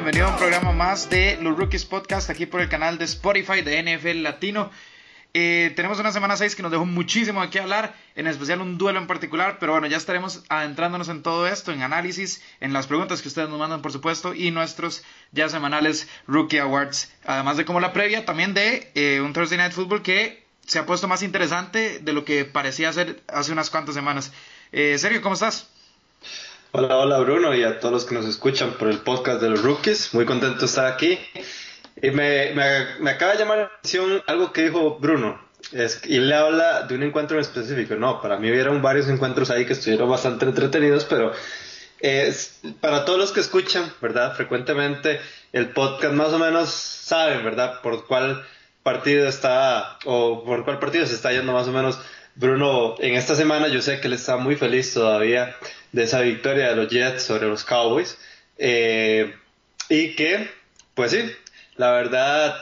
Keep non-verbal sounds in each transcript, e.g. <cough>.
Bienvenido a un programa más de los Rookies Podcast aquí por el canal de Spotify de NFL Latino. Eh, tenemos una semana 6 que nos dejó muchísimo de qué hablar, en especial un duelo en particular, pero bueno, ya estaremos adentrándonos en todo esto, en análisis, en las preguntas que ustedes nos mandan, por supuesto, y nuestros ya semanales Rookie Awards, además de como la previa, también de eh, un Thursday Night Football que se ha puesto más interesante de lo que parecía ser hace unas cuantas semanas. Eh, Sergio, ¿cómo estás? Hola, hola Bruno y a todos los que nos escuchan por el podcast de los rookies. Muy contento de estar aquí. Y me, me, acaba de llamar la atención algo que dijo Bruno. Y le habla de un encuentro en específico. No, para mí hubieron varios encuentros ahí que estuvieron bastante entretenidos, pero es, para todos los que escuchan, ¿verdad? Frecuentemente el podcast más o menos saben, ¿verdad? Por cuál partido está o por cuál partido se está yendo más o menos Bruno en esta semana. Yo sé que él está muy feliz todavía de esa victoria de los Jets sobre los Cowboys. Eh, y que, pues sí, la verdad,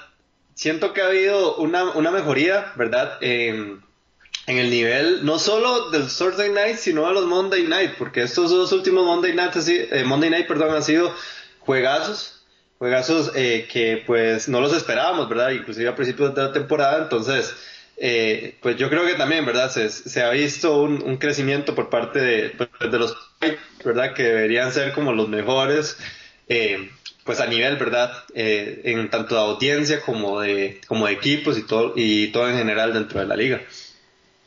siento que ha habido una, una mejoría, ¿verdad? En, el nivel, no solo del Thursday Night, sino de los Monday Night, porque estos dos últimos Monday Night, eh, Monday Night perdón, han sido juegazos, juegazos eh, que pues no los esperábamos, ¿verdad? Inclusive a principios de la temporada, entonces eh, pues yo creo que también, ¿verdad? Se, ha visto un, crecimiento por parte de, pues, de, los, ¿verdad? Que deberían ser como los mejores, eh, pues a nivel, ¿verdad? Eh, en tanto de audiencia como de, como de equipos y todo, y todo en general dentro de la liga.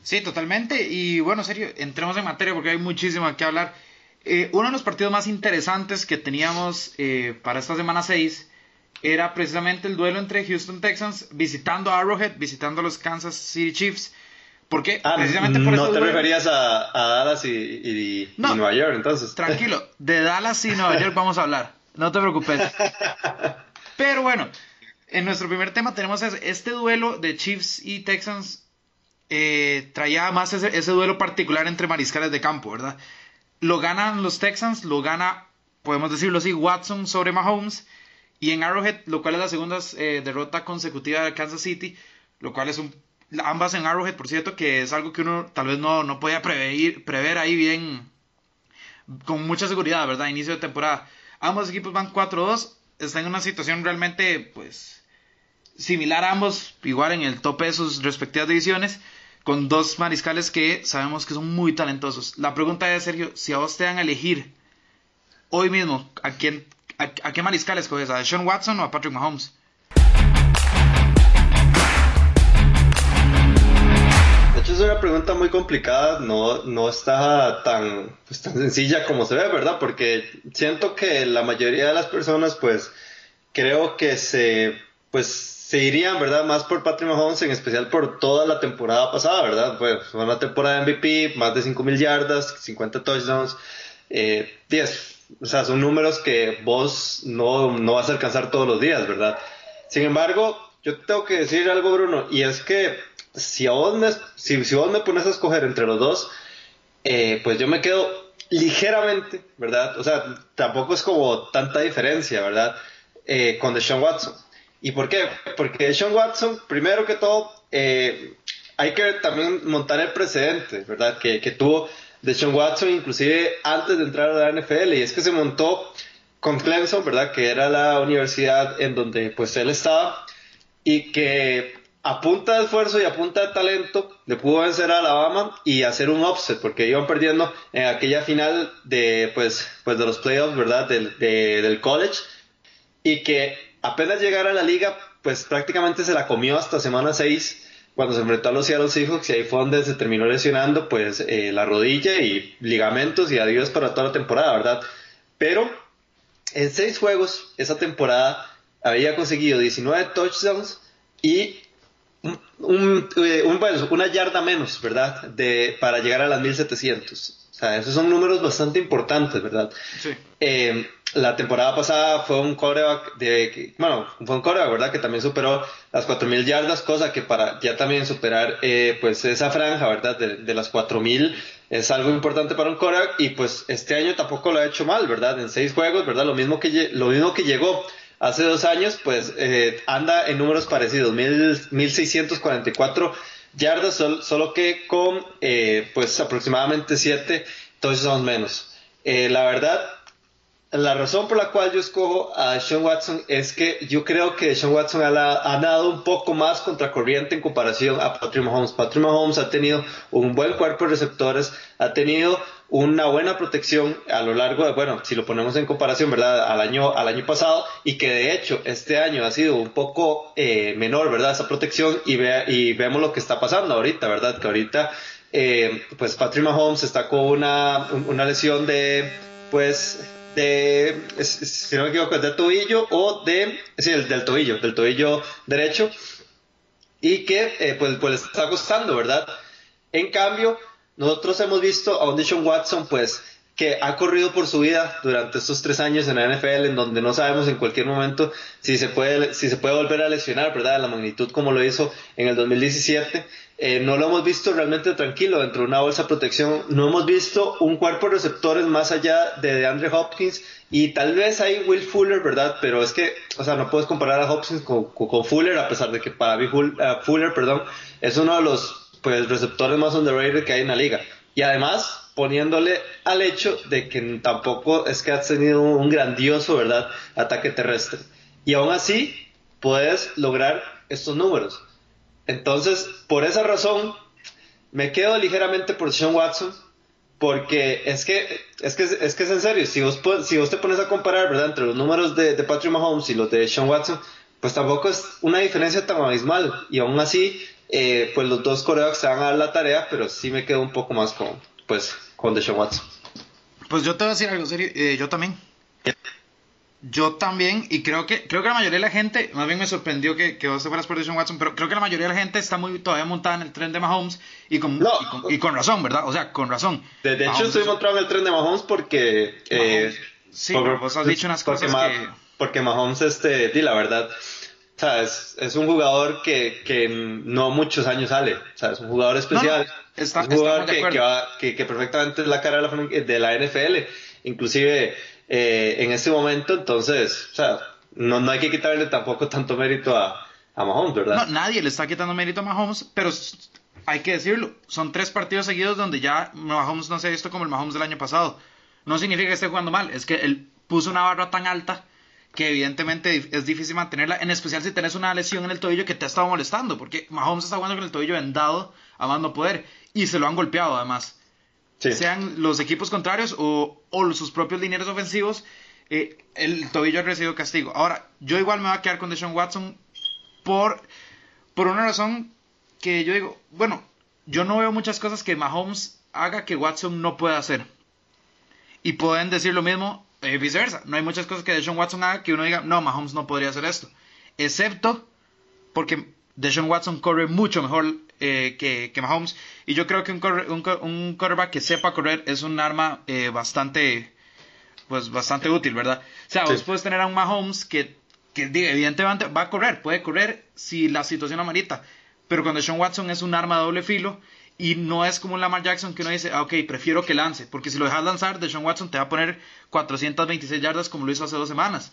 Sí, totalmente. Y bueno, serio, entremos en materia porque hay muchísimo que hablar. uno de los partidos más interesantes que teníamos para esta semana 6 era precisamente el duelo entre Houston Texans visitando a Arrowhead, visitando a los Kansas City Chiefs. Porque ah, precisamente por No te referías a, Dallas y, Nueva York, entonces. Tranquilo, <laughs> de Dallas y Nueva York vamos a hablar. No te preocupes. Pero bueno, en nuestro primer tema tenemos este duelo de Chiefs y Texans. Eh, traía más ese, ese duelo particular entre mariscales de campo, ¿verdad? Lo ganan los Texans, lo gana, podemos decirlo así, Watson sobre Mahomes y en Arrowhead, lo cual es la segunda eh, derrota consecutiva de Kansas City, lo cual es un, ambas en Arrowhead, por cierto, que es algo que uno tal vez no, no podía prever, prever ahí bien, con mucha seguridad, ¿verdad? Inicio de temporada. Ambos equipos van 4-2, están en una situación realmente, pues, similar a ambos, igual en el tope de sus respectivas divisiones, con dos mariscales que sabemos que son muy talentosos. La pregunta es, Sergio, si a vos te dan a elegir hoy mismo a quién ¿A, qué mariscal escoges? ¿A Sean Watson o a Patrick Mahomes? De hecho, es una pregunta muy complicada, no, no está tan, pues, tan sencilla como se ve, ¿verdad? Porque siento que la mayoría de las personas, pues, creo que se, pues, se irían, ¿verdad? Más por Patrick Mahomes, en especial por toda la temporada pasada, ¿verdad? Pues fue una temporada de MVP, más de 5.000 yardas, 50 touchdowns, eh, 10 o sea, son números que vos no, no vas a alcanzar todos los días, ¿verdad? Sin embargo, yo tengo que decir algo, Bruno, y es que si, vos, me, si, si vos me pones a escoger entre los dos, eh, pues yo me quedo ligeramente, ¿verdad? O sea, tampoco es como tanta diferencia, ¿verdad? Eh, con Deshaun Watson. ¿Y por qué? Porque Deshaun Watson, primero que todo, eh, hay que también montar el precedente, ¿verdad? Que, que tuvo de Sean Watson, inclusive antes de entrar a la NFL, y es que se montó con Clemson, ¿verdad? Que era la universidad en donde pues él estaba, y que a punta de esfuerzo y a punta de talento le pudo vencer a Alabama y hacer un offset, porque iban perdiendo en aquella final de pues, pues de los playoffs, ¿verdad? Del, del college, y que apenas llegara a la liga, pues prácticamente se la comió hasta semana 6 cuando se enfrentó a los Seattle Seahawks y ahí fue donde se terminó lesionando pues eh, la rodilla y ligamentos y adiós para toda la temporada, ¿verdad? Pero en seis juegos esa temporada había conseguido 19 touchdowns y un, eh, una yarda menos, ¿verdad? De, para llegar a las 1700. O sea, esos son números bastante importantes, ¿verdad? Sí. Eh, la temporada pasada fue un coreback de, bueno, fue un coreback, ¿verdad? Que también superó las 4.000 yardas, cosa que para ya también superar, eh, pues esa franja, ¿verdad? De, de las 4.000 es algo importante para un coreback y pues este año tampoco lo ha hecho mal, ¿verdad? En seis juegos, ¿verdad? Lo mismo que, lo mismo que llegó hace dos años, pues eh, anda en números parecidos, 1.644 yardas, solo que con, eh, pues aproximadamente 7 touchdowns menos. la verdad, la razón por la cual yo escojo a Sean Watson es que yo creo que Sean Watson ha, ha dado un poco más contracorriente en comparación a Patrick Mahomes. Patrick Mahomes ha tenido un buen cuerpo de receptores, ha tenido una buena protección a lo largo de, bueno, si lo ponemos en comparación, ¿verdad? Al año, al año pasado y que de hecho este año ha sido un poco eh, menor, ¿verdad? Esa protección y, ve, y vemos lo que está pasando ahorita, ¿verdad? Que ahorita, eh, pues Patrick Mahomes está con una, una lesión de, pues, de, si no me equivoco, es de tobillo o de, sí, el, del tobillo, del tobillo derecho y que eh, pues, pues está costando, ¿verdad? En cambio, nosotros hemos visto a un Watson, pues, que ha corrido por su vida durante estos tres años en la NFL, en donde no sabemos en cualquier momento si se puede, si se puede volver a lesionar, ¿verdad? La magnitud como lo hizo en el 2017. Eh, no lo hemos visto realmente tranquilo dentro de una bolsa de protección. No hemos visto un cuerpo de receptores más allá de DeAndre Hopkins y tal vez hay Will Fuller, ¿verdad? Pero es que, o sea, no puedes comparar a Hopkins con, con, Fuller, a pesar de que para mí eh, Fuller, perdón, es uno de los pues, receptores más underrated que hay en la liga. Y además, poniéndole al hecho de que tampoco es que has tenido un grandioso, ¿verdad?, ataque terrestre. Y aún así, puedes lograr estos números. Entonces, por esa razón, me quedo ligeramente por Sean Watson, porque es que es que es que es en serio, si vos, si vos te pones a comparar, ¿verdad?, entre los números de, de Patrick Mahomes y los de Sean Watson, pues tampoco es una diferencia tan abismal. Y aún así, eh, pues los dos corebacks se van a dar la tarea, pero sí me quedo un poco más con, pues, con Deshaun Watson. Pues yo te voy a decir algo serio, eh, yo también. Yo también, y creo que creo que la mayoría de la gente, más bien me sorprendió que, que vos te fueras por Deshaun Watson, pero creo que la mayoría de la gente está muy todavía montada en el tren de Mahomes y con, y, con razón, ¿verdad? O sea, con razón. De, hecho, estoy montado en el tren de Mahomes porque... Eh, sí, vos has dicho unas cosas que... Porque Mahomes, este, di la verdad, o sea, es, es, un jugador que, que, no muchos años sale. O sea, es un jugador especial. Es un jugador que, que, que, perfectamente es la cara de la, de la NFL. Inclusive eh, en este momento, entonces, o sea, no, no hay que quitarle tampoco tanto mérito a, a Mahomes, ¿verdad? No, nadie le está quitando mérito a Mahomes, pero hay que decirlo, son tres partidos seguidos donde ya Mahomes no se ha visto como el Mahomes del año pasado. No significa que esté jugando mal, es que él puso una barra tan alta que evidentemente es difícil mantenerla, en especial si tenés una lesión en el tobillo que te ha estado molestando, porque Mahomes está jugando con el tobillo vendado a más no poder y se lo han golpeado además sean los equipos contrarios o, sus propios lineros ofensivos, eh, el tobillo ha recibido castigo. Ahora, yo igual me voy a quedar con Deshaun Watson por, por una razón que yo digo, bueno, yo no veo muchas cosas que Mahomes haga que Watson no pueda hacer. Y pueden decir lo mismo eh, viceversa. No hay muchas cosas que Deshaun Watson haga que uno diga, no, Mahomes no podría hacer esto. Excepto porque Deshaun Watson corre mucho mejor eh, que, que, Mahomes. Y yo creo que un, un, quarterback que sepa correr es un arma eh, bastante, pues bastante útil, ¿verdad? O sea, vos puedes tener a un Mahomes que, que evidentemente va a correr, puede correr si la situación amerita. Pero cuando Sean Watson es un arma de doble filo y no es como un Lamar Jackson que uno dice, ah, ok, prefiero que lance, porque si lo dejas lanzar, Sean Watson te va a poner 426 yardas como lo hizo hace dos semanas.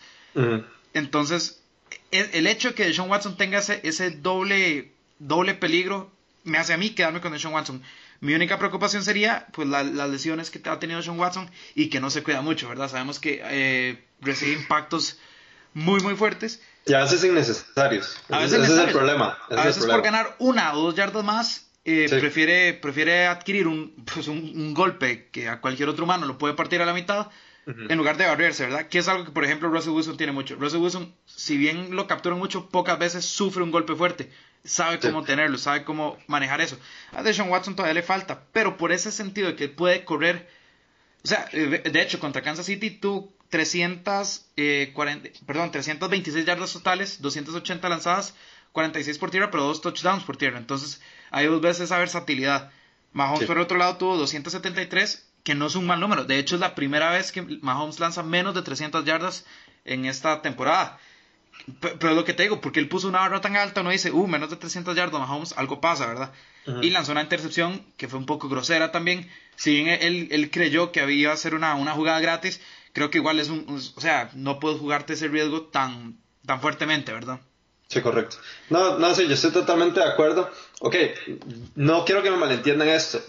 Entonces, el, hecho de que Sean Watson tenga ese, ese doble, doble peligro me hace a mí quedarme con Sean Watson. Mi única preocupación sería pues las lesiones que ha tenido Sean Watson y que no se cuida mucho, ¿verdad? Sabemos que eh, recibe impactos muy muy fuertes. Y a veces innecesarios. A veces ese, es el problema. a veces por ganar una o dos yardas más eh, prefiere, prefiere adquirir un, pues un, golpe que a cualquier otro humano lo puede partir a la mitad en lugar de barrerse, ¿verdad? Que es algo que, por ejemplo, Russell Wilson tiene mucho. Russell Wilson, si bien lo capturan mucho, pocas veces sufre un golpe fuerte sabe cómo tenerlo, sabe cómo manejar eso. A Deshaun Watson todavía le falta, pero por ese sentido de que puede correr, o sea, eh, de hecho, contra Kansas City tú 340, eh, perdón, 326 yardas totales, 280 lanzadas, 46 por tierra, pero dos touchdowns por tierra. Entonces, hay dos veces esa versatilidad. Mahomes, por otro lado, tuvo 273, que no es un mal número. De hecho, es la primera vez que Mahomes lanza menos de 300 yardas en esta temporada. Pero, lo que te digo, porque él puso una barra tan alta, uno dice, uh, menos de 300 yardas, Mahomes, algo pasa, ¿verdad? Y lanzó una intercepción que fue un poco grosera también. Si bien él, él creyó que había a ser una, una jugada gratis, creo que igual es un, o sea, no puedo jugarte ese riesgo tan, tan fuertemente, ¿verdad? Sí, correcto. No, no, sí, yo estoy totalmente de acuerdo. Ok, no quiero que me malentiendan esto,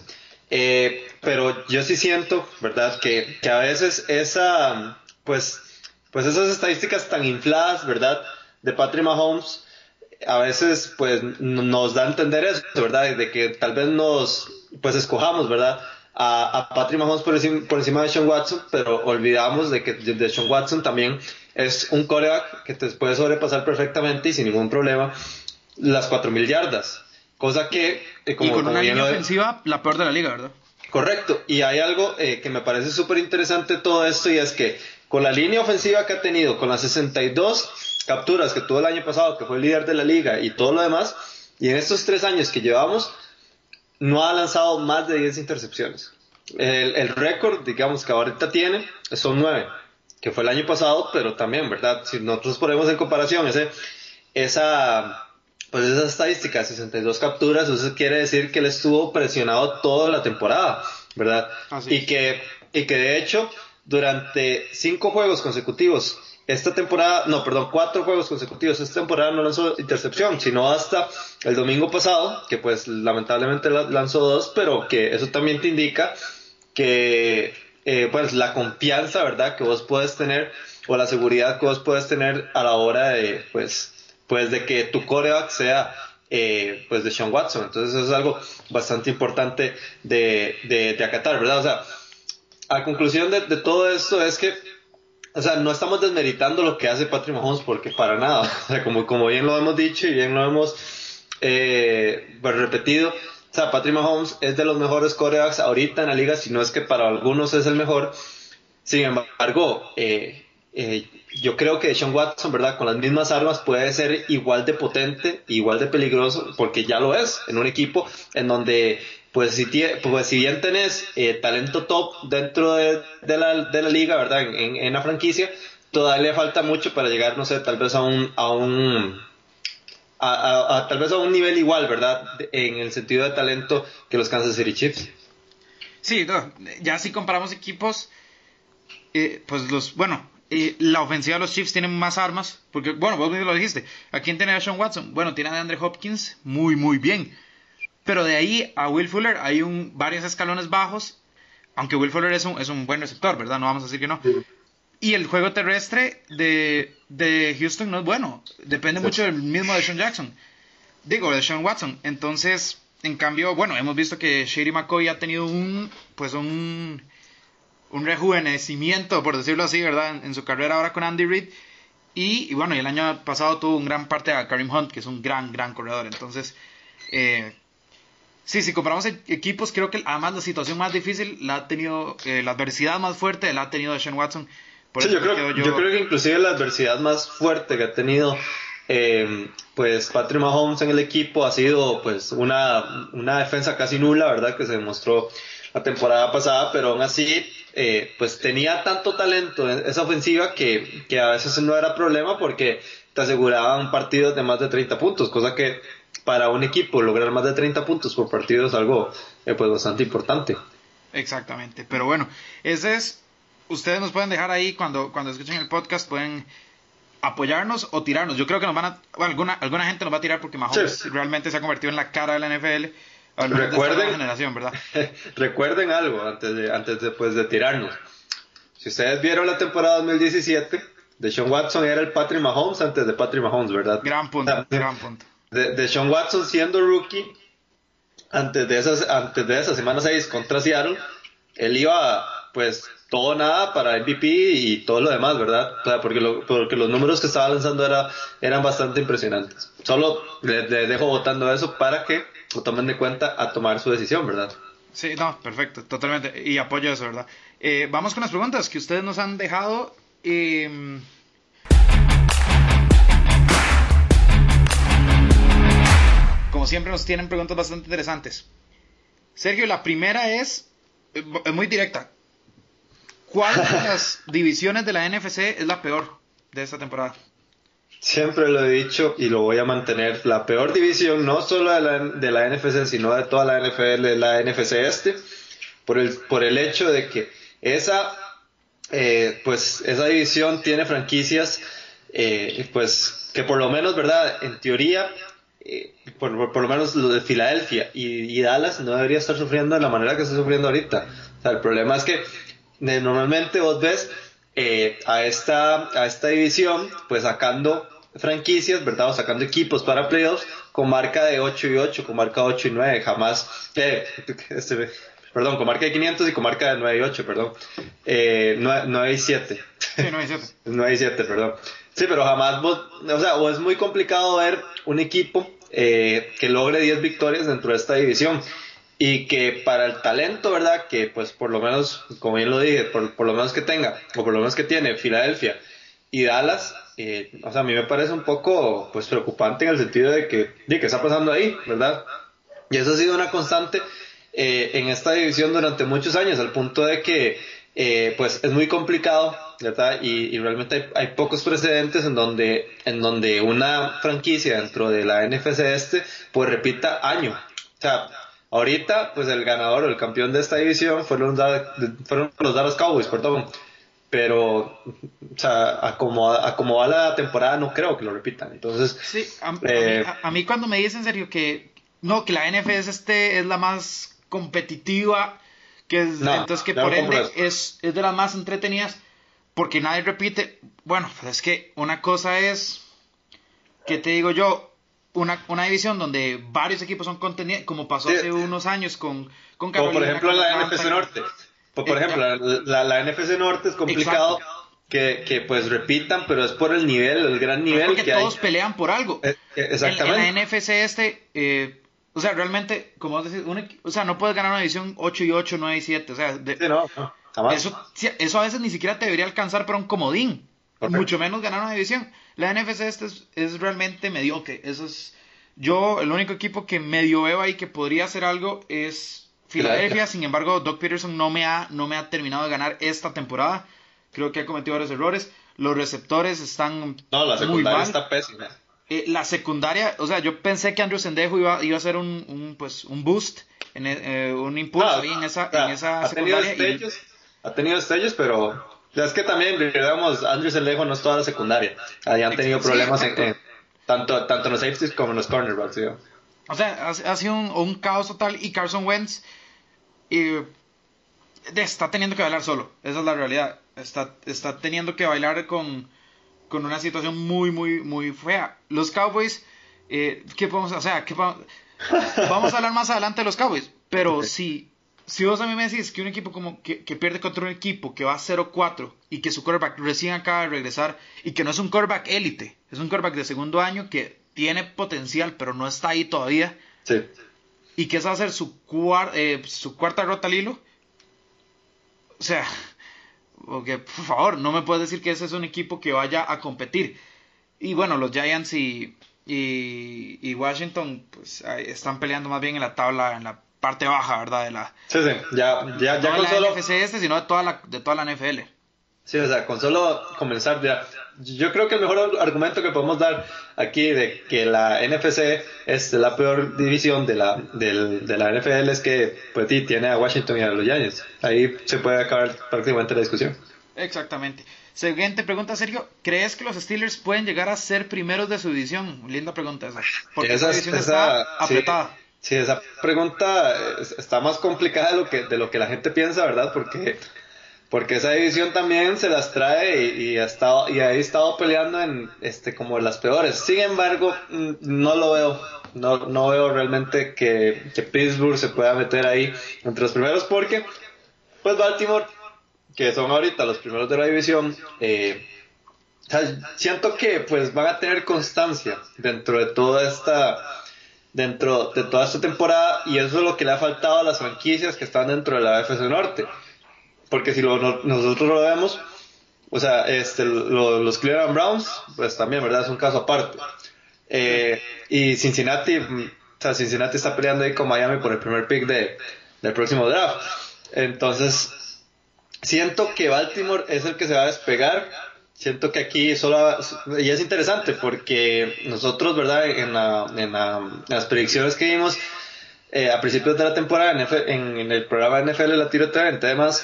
eh, pero yo sí siento, ¿verdad? Que, que a veces esa pues, pues esas estadísticas tan infladas, ¿verdad? De Patrick Mahomes, a veces pues nos da a entender eso, ¿verdad? De que tal vez nos, pues escojamos, ¿verdad? A, Patrick Mahomes por encima, por encima de Sean Watson, pero olvidamos de que de Sean Watson también es un coreback que te puede sobrepasar perfectamente y sin ningún problema las 4.000 yardas. Cosa que... Eh, como, y con una línea ofensiva la peor de la liga, ¿verdad? Correcto. Y hay algo eh, que me parece súper interesante todo esto y es que con la línea ofensiva que ha tenido, con las 62 capturas que tuvo el año pasado, que fue el líder de la liga y todo lo demás, y en estos tres años que llevamos, no ha lanzado más de 10 intercepciones. El, el récord, digamos, que ahorita tiene son 9 que fue el año pasado, pero también, ¿verdad? Si nosotros ponemos en comparación ese, esa, pues esa estadística, 62 capturas, eso quiere decir que él estuvo presionado toda la temporada, ¿verdad? y que, y que de hecho, durante cinco juegos consecutivos, esta temporada, no, perdón, cuatro juegos consecutivos, esta temporada no lanzó intercepción, sino hasta el domingo pasado, que pues lamentablemente lanzó dos, pero que eso también te indica que eh, pues la confianza, ¿verdad? Que vos puedes tener o la seguridad que vos puedes tener a la hora de, pues, pues de que tu coreback sea eh, pues de Sean Watson. Entonces eso es algo bastante importante de, de, acatar, ¿verdad? O sea, a conclusión de, todo esto es que, o sea, no estamos desmeritando lo que hace Patrick Mahomes porque para nada, <laughs> o sea, como, como bien lo hemos dicho y bien lo hemos eh, pues, repetido, o sea, Patrick Mahomes es de los mejores corebacks ahorita en la liga, si no es que para algunos es el mejor. Sin embargo, eh, eh, yo creo que Sean Watson, ¿verdad? Con las mismas armas puede ser igual de potente, igual de peligroso, porque ya lo es en un equipo en donde, pues si, pues, si bien tenés eh, talento top dentro de, la, de, la, liga, ¿verdad? En, en, la franquicia, todavía le falta mucho para llegar, no sé, tal vez a un, a un a, tal vez a un nivel igual, ¿verdad? En el sentido de talento que los Kansas City Chiefs. Sí, ya si comparamos equipos, eh, pues los, bueno, eh, la ofensiva de los Chiefs tienen más armas, porque, bueno, vos mismo lo dijiste, ¿a quién tiene a Sean Watson? Bueno, tiene a Andre Hopkins muy, muy bien, pero de ahí a Will Fuller hay un, varios escalones bajos, aunque Will Fuller es un, es un buen receptor, ¿verdad? No vamos a decir que no. Y el juego terrestre de, de Houston no es bueno. Depende mucho del mismo de Sean Jackson. Digo, de Sean Watson. Entonces, en cambio, bueno, hemos visto que Shady McCoy ha tenido un, pues un, un rejuvenecimiento, por decirlo así, ¿verdad? En, su carrera ahora con Andy Reid. Y, bueno, el año pasado tuvo un gran parte a Karim Hunt, que es un gran, gran corredor. Entonces, eh, sí, si comparamos e-, equipos, creo que además la situación más difícil la ha tenido, eh, la adversidad más fuerte la ha tenido Sean Watson yo, creo, yo... creo que inclusive la adversidad más fuerte que ha tenido eh, pues Patrick Mahomes en el equipo ha sido pues una, una defensa casi nula, ¿verdad? Que se demostró la temporada pasada, pero aún así eh, pues tenía tanto talento en esa ofensiva que, que, a veces no era problema porque te aseguraban partidos de más de 30 puntos, cosa que para un equipo lograr más de 30 puntos por partido es algo eh, pues bastante importante. Exactamente, pero bueno, ese es ustedes nos pueden dejar ahí cuando, cuando escuchen el podcast, pueden apoyarnos o tirarnos. Yo creo que nos van a, alguna, alguna gente nos va a tirar porque Mahomes realmente se ha convertido en la cara de la NFL. Recuerden, generación, ¿verdad? <laughs> recuerden algo antes de, antes de, pues, de tirarnos. Si ustedes vieron la temporada 2017, de Sean Watson era el Patrick Mahomes antes de Patrick Mahomes, ¿verdad? Gran punto, gran punto. De, de, Sean Watson siendo rookie, antes de esas, antes de esa semana 6 contra Seattle, él iba, pues, todo nada para MVP y todo lo demás, ¿verdad? O sea, porque, porque los números que estaba lanzando era, eran bastante impresionantes. Solo le, dejo votando eso para que lo tomen de cuenta a tomar su decisión, ¿verdad? Sí, no, perfecto, totalmente. Y apoyo eso, ¿verdad? Eh, vamos con las preguntas que ustedes nos han dejado. Em, como siempre nos tienen preguntas bastante interesantes. Sergio, la primera es eh, muy directa. ¿Cuál de <laughs> las divisiones de la NFC es la peor de esta temporada? Siempre lo he dicho y lo voy a mantener. La peor división, no solo de la, de la NFC, sino de toda la NFL, es la NFC Este, por el, por el hecho de que esa, eh, pues, esa división tiene franquicias, eh, pues, que por lo menos, ¿verdad? En teoría, eh, por, por, lo menos lo de Filadelfia y, y, Dallas no debería estar sufriendo de la manera que está sufriendo ahorita. O sea, el problema es que normalmente vos ves eh, a, esta, a esta división, pues sacando franquicias, ¿verdad? O sacando equipos para playoffs con marca de 8 y 8, con marca 8 y 9, jamás, eh, <laughs> este, perdón, con marca de 500 y con marca de 9 y 8, perdón, eh, 9, y 7. Sí, 9 y 7. 9 <laughs> y 7, perdón. Sí, pero jamás, o sea, o es muy complicado ver un equipo eh, que logre 10 victorias dentro de esta división y que para el talento, ¿verdad? Que pues por lo menos, como bien lo dije, por, por lo menos que tenga, o por lo menos que tiene Filadelfia y Dallas, eh, o sea, a mí me parece un poco pues preocupante en el sentido de que, de que está pasando ahí, ¿verdad? Y eso ha sido una constante eh, en esta división durante muchos años, al punto de que eh, pues es muy complicado, ¿verdad? Y, realmente hay, pocos precedentes en donde, en donde una franquicia dentro de la NFC este pues repita año. O sea, ahorita pues el ganador o el campeón de esta división fueron, fueron los Dallas Cowboys, perdón. Pero o sea, a como, va la temporada no creo que lo repitan. Entonces, sí, a, eh, mí, cuando me dicen en serio que no, que la NFS este es la más competitiva, que es, entonces que por ende es, es de las más entretenidas, porque nadie repite, bueno, pues es que una cosa es, que te digo yo, una, una división donde varios equipos son contenidos, como pasó hace unos años con, con Carolina. Como por ejemplo la NFC Norte. Pues, por ejemplo, la, la, NFC Norte es complicado que, que, pues repitan, pero es por el nivel, el gran nivel. porque todos pelean por algo. Eh, eh, exactamente. En, la NFC este, eh, o sea, realmente, como decir, o sea, no puedes ganar una división 8 y 8, 9 y 7. O sea, no, jamás. Eso, eso a veces ni siquiera te debería alcanzar para un comodín. Mucho menos ganar una división. La NFC este es, es realmente mediocre. Eso es. Yo, el único equipo que medio veo ahí que podría hacer algo es Filadelfia, sin embargo, Doc Peterson no me, ha, no me ha terminado de ganar esta temporada. Creo que ha cometido varios errores. Los receptores están. No, la secundaria está pésima. Eh, la secundaria, o sea, yo pensé que Andrew Sendejo iba, iba a ser un, un pues, un boost, en, eh, un impulso ah, ahí en esa, en esa ha secundaria. Tenido estellos, Ha tenido pero es que también, digamos, Andrew Sendejo no es toda la secundaria. Ahí han tenido problemas en, tanto, tanto en los safeties como en los cornerbacks. O sea, ha, sido un, un, caos total y Carson Wentz está teniendo que bailar solo, esa es la realidad. Está, está teniendo que bailar con, con una situación muy, muy, muy fea. Los Cowboys, eh, ¿qué podemos hacer? vamos a hablar más adelante de los Cowboys, pero si, si vos a mí me decís que un equipo como que, que pierde contra un equipo que va 0-4 y que su quarterback recién acaba de regresar y que no es un quarterback élite, es un quarterback de segundo año que tiene potencial pero no está ahí todavía. Sí y que esa va a ser su, eh, su cuarta rota al hilo. O sea, porque, por favor, no me puedes decir que ese es un equipo que vaya a competir. Y bueno, los Giants y, y, Washington pues están peleando más bien en la tabla, en la parte baja, ¿verdad? De la, sí, sí, ya, ya, ya con la NFC este, sino de toda la, de toda la NFL. Sí, o sea, con solo comenzar ya. Yo creo que el mejor argumento que podemos dar aquí de que la NFC es la peor división de la, de la NFL es que pues tiene a Washington y a los Giants. Ahí se puede acabar prácticamente la discusión. Exactamente. Siguiente pregunta, Sergio. ¿Crees que los Steelers pueden llegar a ser primeros de su división? Linda pregunta esa. Porque esa, división está apretada. Sí, esa pregunta está más complicada de lo que, de lo que la gente piensa, ¿verdad? Porque porque esa división también se las trae y, ha estado, y ha estado peleando en este como las peores. Sin embargo, mm, no lo veo. No, no veo realmente que, Pittsburgh se pueda meter ahí entre los primeros porque pues Baltimore, que son ahorita los primeros de la división, eh, siento que pues van a tener constancia dentro de toda esta dentro de toda esta temporada y eso es lo que le ha faltado a las franquicias que están dentro de la FC Norte porque si lo, nosotros lo vemos, o sea, este, los Cleveland Browns, pues también, ¿verdad? Es un caso aparte. Eh, y Cincinnati, o sea, Cincinnati está peleando ahí con Miami por el primer pick de, del próximo draft. Entonces, siento que Baltimore es el que se va a despegar. Siento que aquí solo, y es interesante porque nosotros, ¿verdad? En, la, en, las predicciones que vimos eh, a principios de la temporada en, en, el programa NFL La Tiro TV, en temas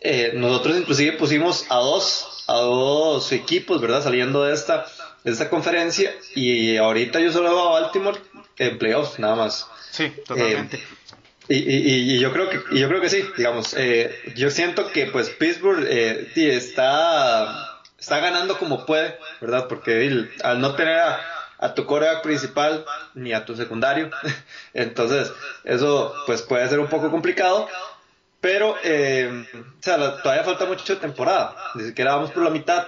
eh, nosotros inclusive pusimos a dos, a dos equipos, ¿verdad? Saliendo de esta, de esta conferencia y ahorita yo solo veo a Baltimore en playoffs, nada más. Sí, totalmente. Eh, Y, yo creo que y yo creo que sí, digamos, eh, yo siento que pues Pittsburgh eh, está, está ganando como puede, ¿verdad? Porque al no tener a, tu coreback principal ni a tu secundario, <laughs> entonces eso pues puede ser un poco complicado, pero eh, o sea, todavía falta mucho temporada, ni siquiera vamos por la mitad,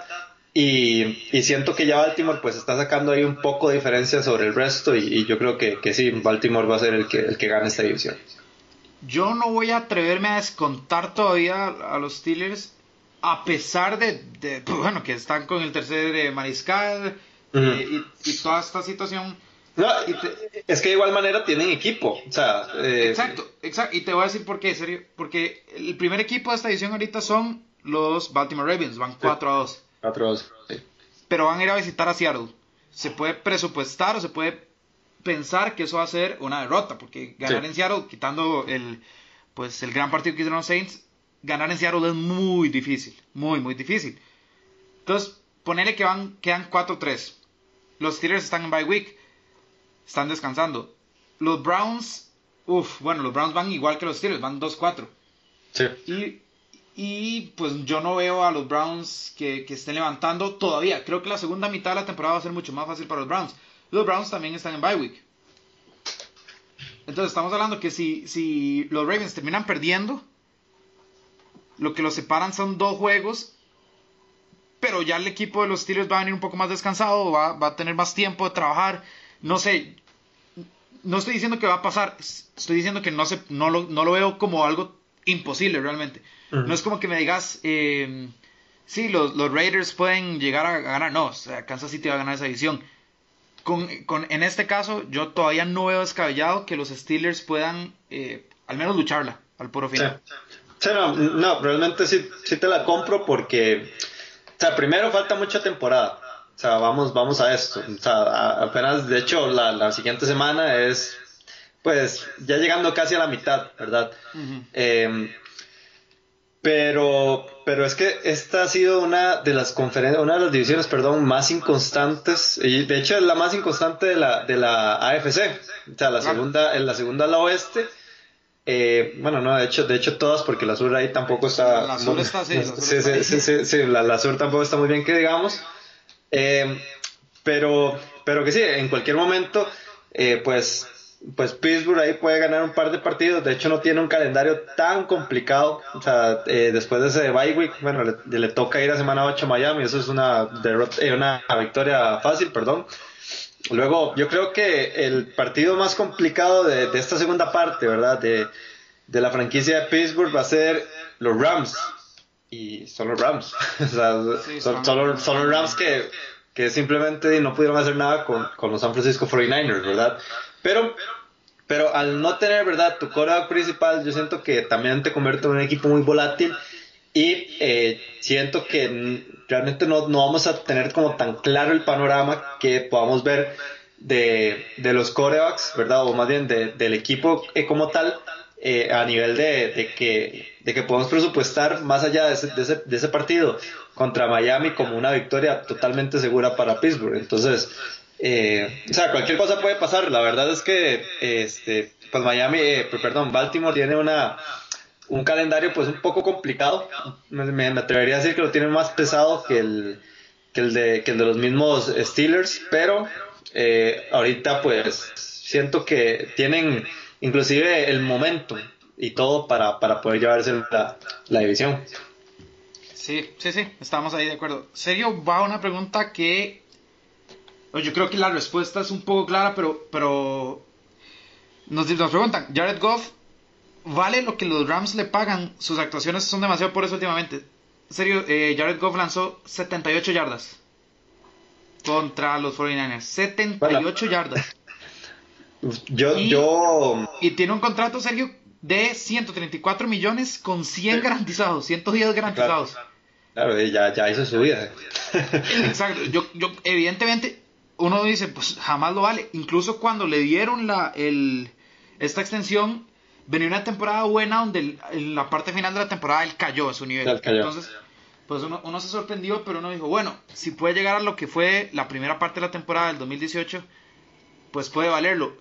y, y, siento que ya Baltimore pues está sacando ahí un poco de diferencia sobre el resto y, yo creo que, que, sí, Baltimore va a ser el que, el que gane esta división. Yo no voy a atreverme a descontar todavía a los Steelers a pesar de, pues, bueno, que están con el tercer eh, mariscal eh, y, toda esta situación. No, es que de igual manera tienen equipo, o sea... Eh, exacto, exacto, y te voy a decir por qué, serio, porque el primer equipo de esta edición ahorita son los Baltimore Ravens, van 4 a 2. Pero van a ir a visitar a Seattle. Se puede presupuestar o se puede pensar que eso va a ser una derrota, porque ganar en Seattle, quitando el, pues, el gran partido que hicieron los Saints, ganar en Seattle es muy difícil, muy, muy difícil. Entonces, ponerle que van, quedan 4-3. Los Steelers están en bye week, están descansando. Los Browns, uff, bueno, los Browns van igual que los Steelers, van 2-4. Sí. Y y pues yo no veo a los Browns que, estén levantando todavía. Creo que la segunda mitad de la temporada va a ser mucho más fácil para los Browns. Los Browns también están en bye week. Entonces estamos hablando que si, si los Ravens terminan perdiendo, lo que los separan son dos juegos. Pero ya el equipo de los Steelers va a venir un poco más descansado, va, a tener más tiempo de trabajar. No sé, no estoy diciendo que va a pasar, estoy diciendo que no, se, no, lo, no lo veo como algo imposible realmente. No es como que me digas, eh, sí, los, Raiders pueden llegar a ganar. No, o sea, Kansas City va a ganar esa división. Con, en este caso, yo todavía no veo descabellado que los Steelers puedan eh, al menos lucharla al puro final. No, realmente sí, sí te la compro porque, o sea, primero falta mucha temporada. O sea, vamos, vamos a esto. O sea, apenas, de hecho, la, siguiente semana es, pues, ya llegando casi a la mitad, ¿verdad? Pero, pero es que esta ha sido una de las conferencias, una de las divisiones, perdón, más inconstantes, y de hecho es la más inconstante de la, de la AFC, o sea, la segunda, en la segunda la oeste, eh, bueno, no, de hecho, de hecho todas, porque la sur ahí tampoco está. La sur está, sí, <laughs> la, sur tampoco está muy bien que digamos, eh, pero, pero que sí, en cualquier momento, eh, pues pues Pittsburgh ahí puede ganar un par de partidos. De hecho, no tiene un calendario tan complicado. O sea, eh, después de ese bye week, bueno, le, toca ir a semana 8 a Miami. Eso es una, eh, una victoria fácil, perdón. Luego, yo creo que el partido más complicado de, esta segunda parte, ¿verdad? De, de, la franquicia de Pittsburgh va a ser los Rams. Y son los Rams. <laughs> o sea, son, los, Rams que, que simplemente no pudieron hacer nada con, con los San Francisco 49ers, ¿verdad? Pero, pero al no tener, ¿verdad? Tu coreback principal, yo siento que también te convierte en un equipo muy volátil y eh, siento que realmente no, no, vamos a tener como tan claro el panorama que podamos ver de, de los corebacks, ¿verdad? O más bien de, del equipo eh, como tal, eh, a nivel de, de, que, de que podemos presupuestar más allá de ese, de, ese, de ese partido contra Miami como una victoria totalmente segura para Pittsburgh. Entonces, eh, o sea, cualquier cosa puede pasar. La verdad es que, este, pues Miami, eh, perdón, Baltimore tiene una un calendario pues un poco complicado. Me, atrevería a decir que lo tiene más pesado que el, que el, de, que el de los mismos Steelers, pero eh, ahorita pues siento que tienen inclusive el momento y todo para, para poder llevarse la, la división. Sí, sí, sí, estamos ahí de acuerdo. Serio, va una pregunta que yo creo que la respuesta es un poco clara, pero, pero nos, nos preguntan, Jared Goff, ¿vale lo que los Rams le pagan? Sus actuaciones son demasiado por eso últimamente. En serio, eh, Jared Goff lanzó 78 yardas contra los 49ers. 78 yardas. Yo, y, yo... y tiene un contrato, Sergio, de 134 millones con 100 garantizados, 110 garantizados. Claro, ya, ya hizo su vida. Exacto. Yo, yo, evidentemente, uno dice, pues jamás lo vale. Incluso cuando le dieron la, el, esta extensión, venía una temporada buena donde en la parte final de la temporada él cayó a su nivel. Entonces, pues uno, uno, se sorprendió, pero uno dijo, bueno, si puede llegar a lo que fue la primera parte de la temporada del 2018, pues puede valerlo.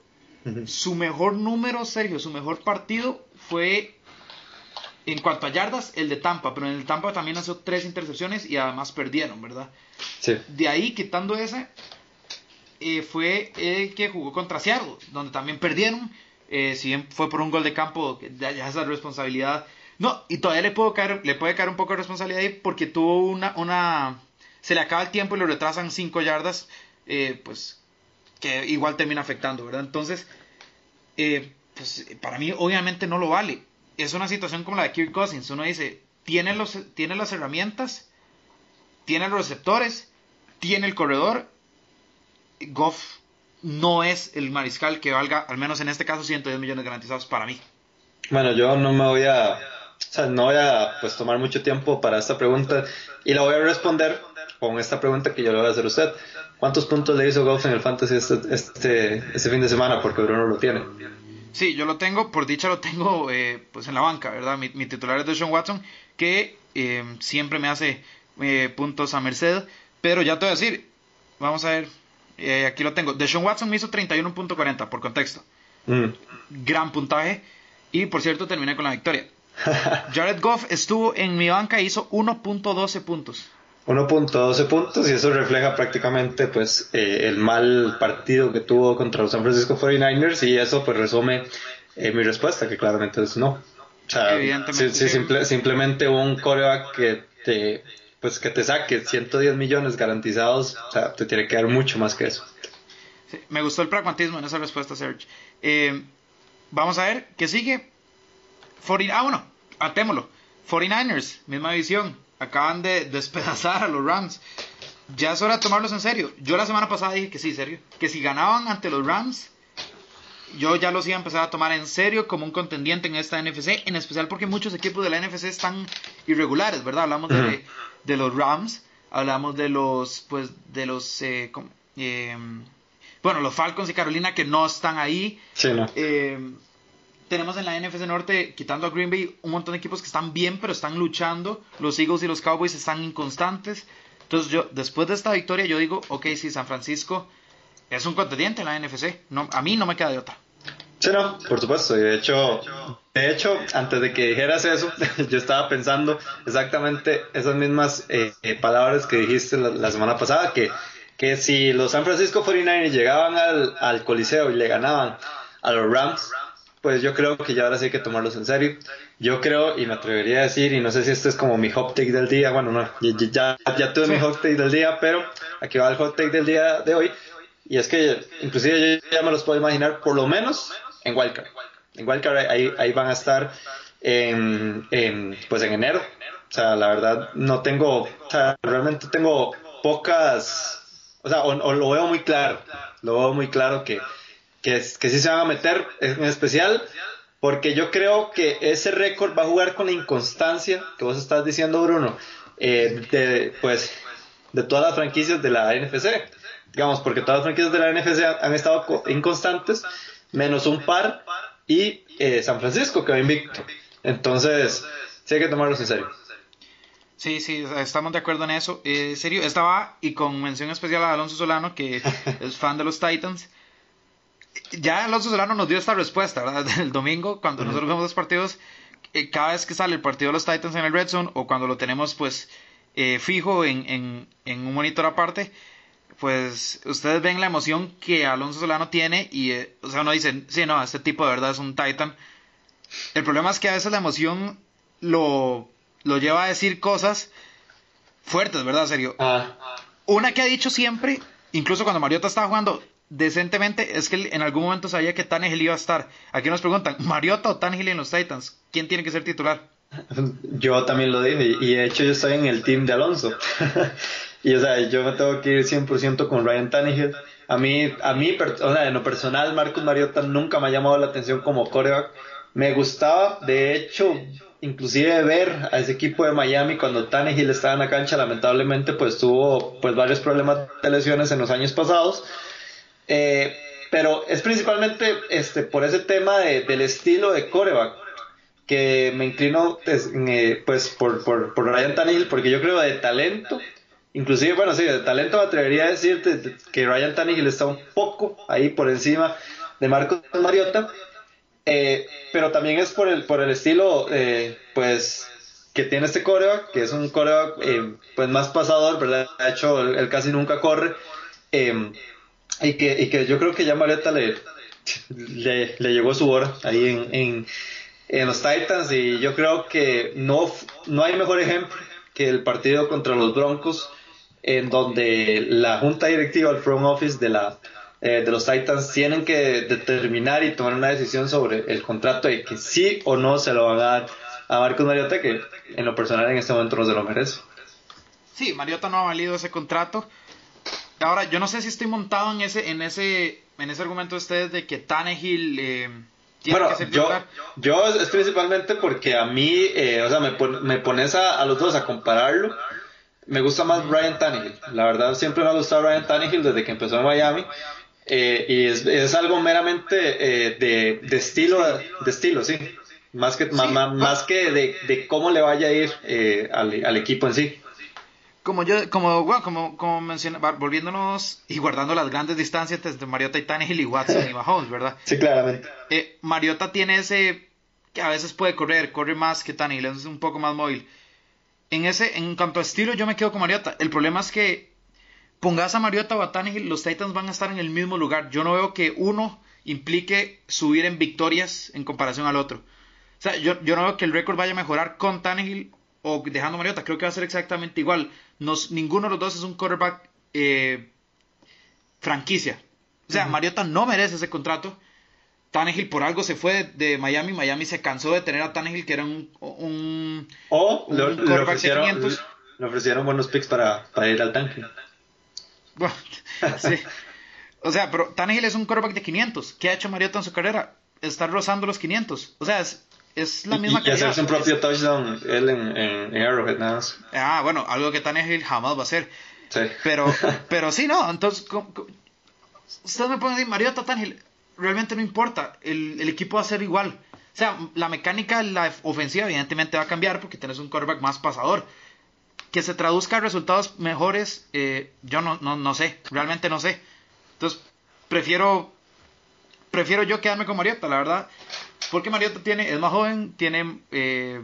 Su mejor número, Sergio, su mejor partido fue en cuanto a yardas, el de Tampa, pero en el Tampa también hizo tres intercepciones y además perdieron, ¿verdad? Sí. De ahí, quitando ese, eh, fue el que jugó contra Seattle, donde también perdieron. Eh, si bien fue por un gol de campo, ya esa responsabilidad. No, y todavía le, puedo caer, le puede caer un poco de responsabilidad ahí porque tuvo una, una. Se le acaba el tiempo y lo retrasan 5 yardas, eh, pues que igual termina afectando, ¿verdad? Entonces, eh, pues para mí obviamente no lo vale. Es una situación como la de Kirk Cousins. Uno dice, tiene, los, tiene las herramientas, tiene los receptores, tiene el corredor. Goff no es el mariscal que valga, al menos en este caso, 110 millones garantizados para mí. Bueno, yo no me voy a, o sea, no voy a pues tomar mucho tiempo para esta pregunta y la voy a responder con esta pregunta que yo le voy a hacer a usted. ¿Cuántos puntos le hizo Goff en el Fantasy este, este, este fin de semana? Porque Bruno lo tiene. Sí, yo lo tengo, por dicha lo tengo eh, pues en la banca, ¿verdad? Mi, titular es de Sean Watson, que eh, siempre me hace eh, puntos a merced, pero ya te voy a decir, vamos a ver, aquí lo tengo. De Sean Watson me hizo 31.40, por contexto. Mm. Gran puntaje, y por cierto terminé con la victoria. <laughs> Jared Goff estuvo en mi banca e hizo 1.12 puntos. 1.12 puntos y eso refleja prácticamente pues eh, el mal partido que tuvo contra los San Francisco 49ers y eso pues resume eh, mi respuesta que claramente es no. O sea, simplemente un coreback que te pues que te saque 110 millones garantizados, o sea, te tiene que dar mucho más que eso. me gustó el pragmatismo en esa respuesta, Serge. Eh, vamos a ver, ¿qué sigue? 40, ah, bueno, atémoslo. 49ers, misma visión acaban de despedazar a los Rams. Ya es hora de tomarlos en serio. Yo la semana pasada dije que sí, serio. Que si ganaban ante los Rams, yo ya los iba a empezar a tomar en serio como un contendiente en esta NFC. En especial porque muchos equipos de la NFC están irregulares, ¿verdad? Hablamos de, de los Rams, hablamos de los, pues, de los, eh, eh, bueno, los Falcons y Carolina que no están ahí. Sí, no. Eh, tenemos en la NFC Norte, quitando a Green Bay, un montón de equipos que están bien, pero están luchando. Los Eagles y los Cowboys están inconstantes. Entonces yo, después de esta victoria, yo digo, ok, sí, San Francisco es un contendiente en la NFC. No, a mí no me queda de otra. Sí, no, por supuesto. De hecho, de hecho, antes de que dijeras eso, <laughs> yo estaba pensando exactamente esas mismas eh, eh, palabras que dijiste la, semana pasada, que, que si los San Francisco 49ers llegaban al, al Coliseo y le ganaban a los Rams, pues yo creo que ya ahora sí hay que tomarlos en serio. Yo creo, y me atrevería a decir, y no sé si este es como mi hot take del día, bueno, no, ya, ya, tuve mi hot take del día, pero aquí va el hot take del día de hoy, y es que inclusive yo ya me los puedo imaginar, por lo menos en Wildcard. En Wildcard ahí, ahí van a estar en, pues en enero. O sea, la verdad, no tengo, o sea, realmente tengo pocas, o sea, o lo veo muy claro, lo veo muy claro que que, que sí se van a meter, en especial porque yo creo que ese récord va a jugar con la inconstancia que vos estás diciendo, Bruno, eh, de, pues, de todas las franquicias de la NFC. Digamos, porque todas las franquicias de la NFC han, estado inconstantes, menos un par, y eh, San Francisco, que va invicto. Entonces, sí hay que tomarlos en serio. Sí, sí, estamos de acuerdo en eso. Eh, serio, estaba, y con mención especial a Alonso Solano, que <laughs> es fan de los Titans, ya Alonso Solano nos dio esta respuesta, ¿verdad? <laughs> El domingo, cuando nosotros vemos los partidos, eh, cada vez que sale el partido de los Titans en el Red Zone o cuando lo tenemos pues eh, fijo en, un monitor aparte, pues ustedes ven la emoción que Alonso Solano tiene y, eh, o sea, uno dice, sí, no, este tipo de verdad es un Titan. El problema es que a veces la emoción lo, lo lleva a decir cosas fuertes, ¿verdad? Serio. Ah. Una que ha dicho siempre, incluso cuando Mariota estaba jugando, decentemente es que en algún momento sabía que Tannehill iba a estar. Aquí nos preguntan, ¿Mariota o Tannehill en los Titans? ¿Quién tiene que ser titular? <laughs> Yo también lo dije y de hecho yo estoy en el team de Alonso. <laughs> y o sea, yo me tengo que ir 100% con Ryan Tannehill. A mí, a mí o sea, en lo personal, Marcus Mariota nunca me ha llamado la atención como coreback. Me gustaba, de hecho, inclusive ver a ese equipo de Miami cuando Tannehill estaba en la cancha, lamentablemente pues tuvo pues varios problemas de lesiones en los años pasados eh, pero es principalmente este, por ese tema del estilo de coreback que me inclino pues, eh, pues por, por, por, Ryan Tannehill, porque yo creo de talento, inclusive, bueno, sí, de talento me atrevería a decirte que Ryan Tannehill está un poco ahí por encima de Marcos Mariota, eh, pero también es por el, por el estilo, eh, pues, que tiene este coreback, que es un coreback eh, pues más pasador, ¿verdad? De hecho, él, casi nunca corre. y, que, y que yo creo que ya Mariota le, le, llegó su hora ahí en, en, en, los Titans. Y yo creo que no, no hay mejor ejemplo que el partido contra los Broncos, en donde la junta directiva, el front office de la eh, de los Titans tienen que determinar y tomar una decisión sobre el contrato y que sí o no se lo van a dar a Marcos Mariota, que en lo personal en este momento no se lo merece. Sí, Mariota no ha valido ese contrato. Ahora, yo no sé si estoy montado en ese, en ese, en ese argumento de ustedes de que Tannehill eh, tiene que ser yo, yo es principalmente porque a mí, eh, o sea, me, me pones a, a, los dos a compararlo. Me gusta más Ryan Tannehill. La verdad, siempre me ha gustado Ryan Tannehill desde que empezó en Miami. Eh, y es, es, algo meramente eh, de, de, estilo, de estilo, sí. Más que, más, que de, de, cómo le vaya a ir eh, al, al, equipo en sí. Como yo, como, bueno, como, como mencionaba, volviéndonos y guardando las grandes distancias entre Mariota y Tannehill y Watson y Mahomes, ¿verdad? <laughs> Sí, claramente. Mariota tiene ese que a veces puede correr, corre más que Tannehill, es un poco más móvil. En ese, en cuanto a estilo, yo me quedo con Mariota. El problema es que pongas a Mariota o a Tannehill, los Titans van a estar en el mismo lugar. Yo no veo que uno implique subir en victorias en comparación al otro. O sea, yo, no veo que el récord vaya a mejorar con Tannehill o dejando a Mariota. Creo que va a ser exactamente igual. Nos, ninguno de los dos es un quarterback eh, franquicia. O sea, Mariota no merece ese contrato. Tannehill por algo se fue de, Miami. Miami se cansó de tener a Tannehill, que era un, un, o le, ofrecieron, le, ofrecieron, buenos picks para, para ir al tanque. Bueno, <laughs> sí. O sea, pero Tannehill es un quarterback de 500. ¿Qué ha hecho Mariota en su carrera? Estar rozando los 500. O sea, es, es la misma y, y hacerse un propio touchdown él en, en, Arrowhead nada más. Ah, bueno, algo que Tannehill jamás va a hacer. Sí. Pero, <laughs> pero sí, no. Entonces, ustedes me pueden decir, Mariota Tannehill, realmente no importa. El, el equipo va a ser igual. O sea, la mecánica, la ofensiva, evidentemente va a cambiar porque tienes un quarterback más pasador que se traduzca a resultados mejores, eh, yo no, no, no, sé, realmente no sé. Entonces, prefiero, prefiero yo quedarme con Mariota, la verdad. Porque Mariota tiene, es más joven, tiene, eh,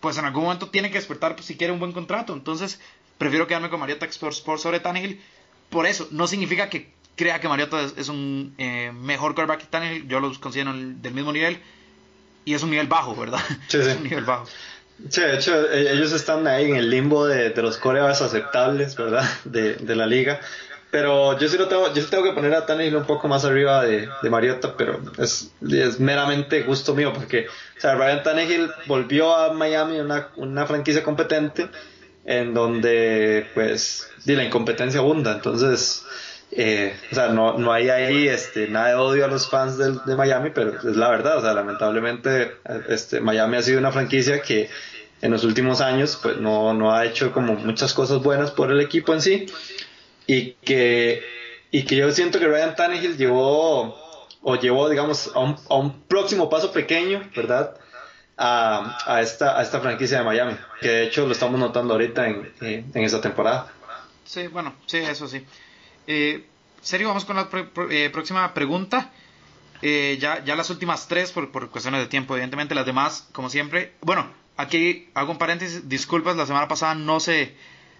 pues en algún momento tiene que despertar pues, si quiere un buen contrato. Entonces, prefiero quedarme con Mariota por, sobre Tannehill. Por eso, no significa que crea que Mariota es, un eh, mejor quarterback que Tannehill. Yo los considero del mismo nivel. Y es un nivel bajo, ¿verdad? Sí, <laughs> es un nivel bajo. Sí, de hecho, e-, ellos están ahí en el limbo de, los corebacks aceptables, ¿verdad? <laughs> De, de, la liga. Pero yo sí lo tengo, yo sí tengo que poner a Tannehill un poco más arriba de, de Mariota, pero es, es, meramente gusto mío, porque, o sea, Ryan Tannehill volvió a Miami, una, una franquicia competente, en donde, pues, la incompetencia abunda. Entonces, eh, o sea, no, no hay ahí este, nada de odio a los fans de, de, Miami, pero es la verdad, o sea, lamentablemente este, Miami ha sido una franquicia que en los últimos años pues no, no ha hecho como muchas cosas buenas por el equipo en sí y que, y que yo siento que Ryan Tannehill llevó o llevó digamos a un, a un próximo paso pequeño, ¿verdad? A, a, esta, a esta franquicia de Miami, que de hecho lo estamos notando ahorita en, en esta temporada. Sí, bueno, sí, eso sí. Eh, Sergio, vamos con la eh, próxima pregunta. Eh, ya, las últimas tres por, por, cuestiones de tiempo, evidentemente las demás, como siempre. Bueno, aquí hago un paréntesis, disculpas, la semana pasada no se,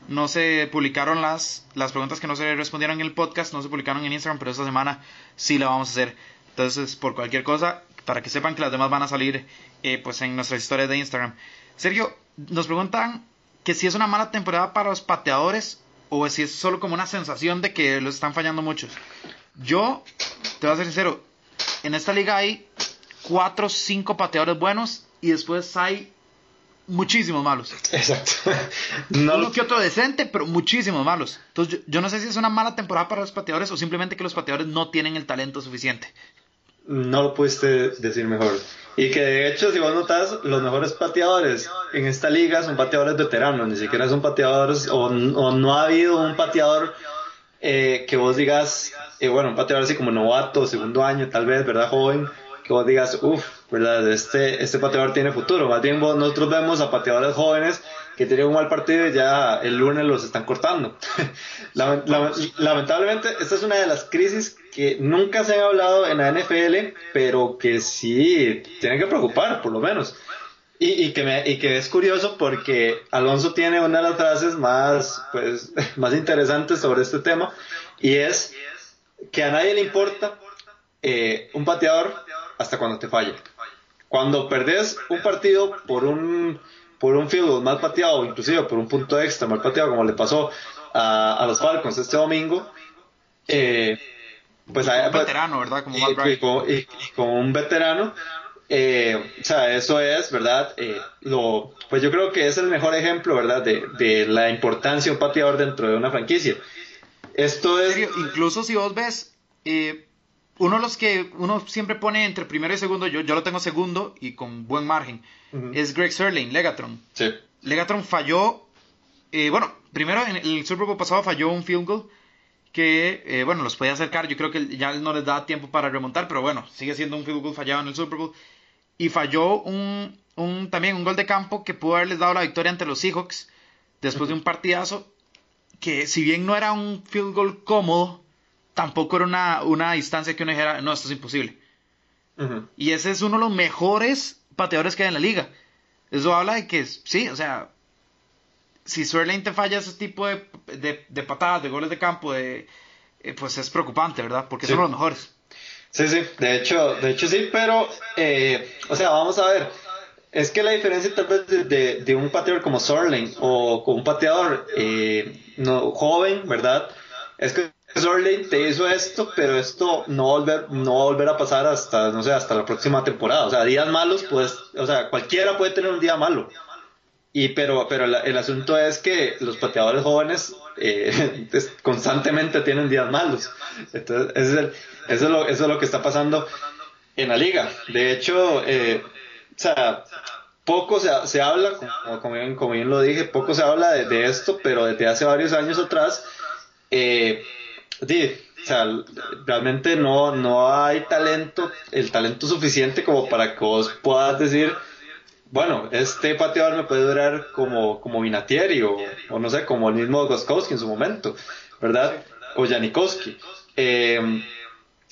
no se publicaron las, las preguntas que no se respondieron en el podcast, no se publicaron en Instagram, pero esta semana sí la vamos a hacer. Entonces, por cualquier cosa, para que sepan que las demás van a salir eh, pues en nuestras historias de Instagram. Sergio, nos preguntan que si es una mala temporada para los pateadores o si es solo como una sensación de que los están fallando muchos. Yo, te voy a ser sincero, en esta liga hay cuatro o cinco pateadores buenos y después hay muchísimos malos. Exacto. <laughs> No Uno que otro decente, pero muchísimos malos. Entonces yo, no sé si es una mala temporada para los pateadores o simplemente que los pateadores no tienen el talento suficiente. No lo pudiste decir mejor. Y que de hecho, si vos notas, los mejores pateadores en esta liga son pateadores veteranos, ni siquiera son pateadores, o, no ha habido un pateador eh, que vos digas, eh, bueno, un pateador así como novato, segundo año, tal vez, ¿verdad? Joven, que vos digas, uff, ¿verdad? Este, este pateador tiene futuro. Más bien nosotros vemos a pateadores jóvenes que tienen un mal partido y ya el lunes los están cortando. <laughs> lamentablemente, esta es una de las crisis que nunca se han hablado en la NFL, pero que sí tienen que preocupar, por lo menos. Y, que me, y que es curioso porque Alonso tiene una de las frases más, pues, <laughs> más interesantes sobre este tema, y es que a nadie le importa eh, un pateador hasta cuando te falle. Cuando perdés un partido por un, por un field mal pateado, inclusive por un punto extra mal pateado, como le pasó a, los Falcons este domingo, eh, pues un pues, veterano, ¿verdad? Como y, con, un veterano, eh, o sea, eso es, ¿verdad? Eh, lo, pues yo creo que es el mejor ejemplo, ¿verdad? De, de la importancia de un pateador dentro de una franquicia. Esto es... Incluso si vos ves, eh, uno de los que uno siempre pone entre primero y segundo, yo, yo lo tengo segundo y con buen margen, es Greg Serling, Legatron. Sí. Legatron falló, bueno, primero en el Super Bowl pasado falló un field goal que, eh, bueno, los podía acercar. Yo creo que ya no les da tiempo para remontar, pero bueno, sigue siendo un field goal fallado en el Super Bowl. Y falló un, un, también un gol de campo que pudo haberles dado la victoria ante los Seahawks después de un partidazo que, si bien no era un field goal cómodo, tampoco era una, una distancia que uno dijera, no, esto es imposible. Y ese es uno de los mejores pateadores que hay en la liga. Eso habla de que, sí, o sea, si Swerling te falla ese tipo de, de, patadas, de goles de campo, de, eh, pues es preocupante, ¿verdad? Porque son los mejores. Sí, sí, de hecho, de hecho sí, pero, eh, o sea, vamos a ver, es que la diferencia tal vez de, de, un pateador como Sorling o con un pateador eh, no, joven, ¿verdad? Es que Sorling te hizo esto, pero esto no volver, no volver a pasar hasta, no sé, hasta la próxima temporada. O sea, días malos, pues, o sea, cualquiera puede tener un día malo. Y pero, pero el asunto es que los pateadores jóvenes eh, <laughs> constantemente tienen días malos. Entonces, eso es, eso, es lo, eso es lo que está pasando en la liga. De hecho, eh, o sea, poco se, se habla, como, como, bien, como, bien, lo dije, poco se habla de, de, esto, pero desde hace varios años atrás, eh, o sea, realmente no, no hay talento, el talento suficiente como para que vos puedas decir bueno, este pateador me puede durar como, como Vinatieri o, no sé, como el mismo Goskowski en su momento, ¿verdad? O Janikowski. Em,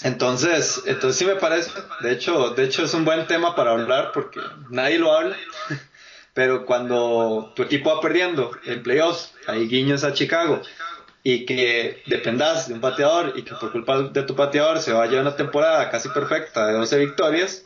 entonces, entonces sí me parece, de hecho, de hecho es un buen tema para hablar porque nadie lo habla, <laughs> pero cuando tu equipo va perdiendo en playoffs, hay guiños a Chicago, y que dependas de un pateador y que por culpa de tu pateador se vaya una temporada casi perfecta de 12 victorias,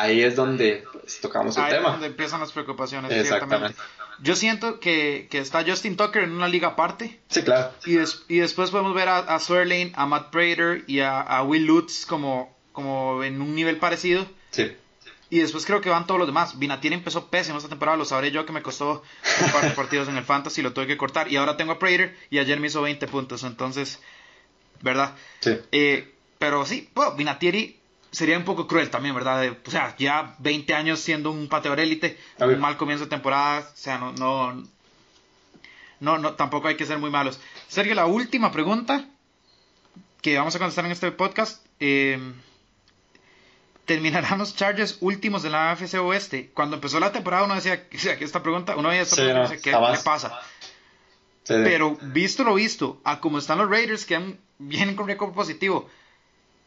ahí es donde pues, tocamos el tema. Es donde empiezan las preocupaciones. Exactamente. Yo siento que, está Justin Tucker en una liga aparte. Sí, claro. Y, y después podemos ver a, a Swerlane, a Matt Prater y a, Will Lutz como, como en un nivel parecido. Sí. Y después creo que van todos los demás. Vinatieri empezó pésimo esta temporada, lo sabré yo que me costó un par de partidos en el Fantasy, lo tuve que cortar. Y ahora tengo a Prater y ayer me hizo 20 puntos, entonces, ¿verdad? Sí. Eh, pero sí, bueno, Vinatieri sería un poco cruel también, ¿verdad? o sea, ya 20 años siendo un pateador élite, un mal comienzo de temporada, o sea, no, no, no, no, tampoco hay que ser muy malos. Sergio, la última pregunta que vamos a contestar en este podcast. Eh, ¿Terminarán los Chargers últimos de la AFC Oeste? Cuando empezó la temporada uno decía, <laughs> que esta pregunta, uno esta pregunta ¿qué, pasa? Pero visto lo visto, a como están los Raiders que vienen con récord positivo,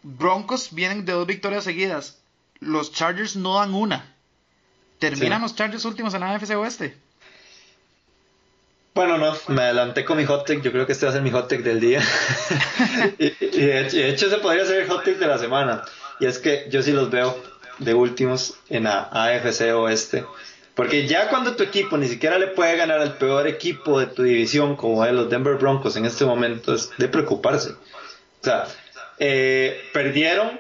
Broncos vienen de dos victorias seguidas. Los Chargers no dan una. ¿Terminan los Chargers últimos en la NFC Oeste? Bueno, no, me adelanté con mi hot take. Yo creo que este va a ser mi hot take del día. <laughs> <laughs> y, de hecho, ese podría ser el hot take de la semana. Y es que yo sí los veo de últimos en la AFC Oeste. Porque ya cuando tu equipo ni siquiera le puede ganar al peor equipo de tu división, como es los Denver Broncos en este momento, es de preocuparse. O sea, eh, perdieron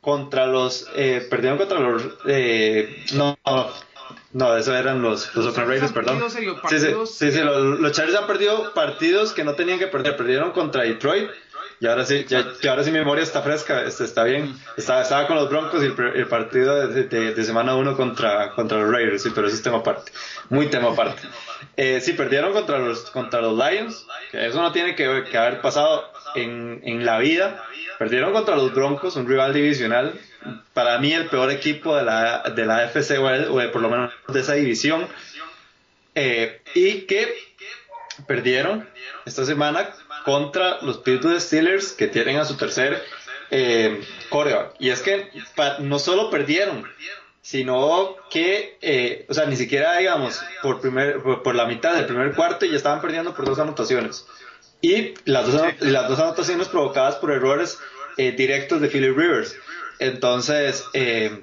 contra los eh, perdieron contra los eh, no no eso eran los los Oakland Raiders perdón. sí sí, sí, sí los, los, Chargers han perdido partidos que no tenían que perder perdieron contra Detroit y ahora sí ya, ahora sí mi memoria está fresca este, está bien estaba, estaba con los Broncos y el, partido de, de, semana 1 contra contra los Raiders sí pero eso es tema aparte muy tema aparte <laughs> eh, sí perdieron contra los contra los Lions que eso no tiene que, que haber pasado en, en la vida Perdieron contra los Broncos, un rival divisional. Para mí, el peor equipo de la, de la AFC o, por lo menos de esa división. Eh, y que perdieron esta semana contra los Pittsburgh Steelers que tienen a su tercer eh, Y es que no solo perdieron, sino que, eh, o sea, ni siquiera, digamos, por, primer, por, la mitad del primer cuarto ya estaban perdiendo por dos anotaciones. Y las dos, las dos anotaciones provocadas por errores eh, directos de Philip Rivers. Entonces, eh,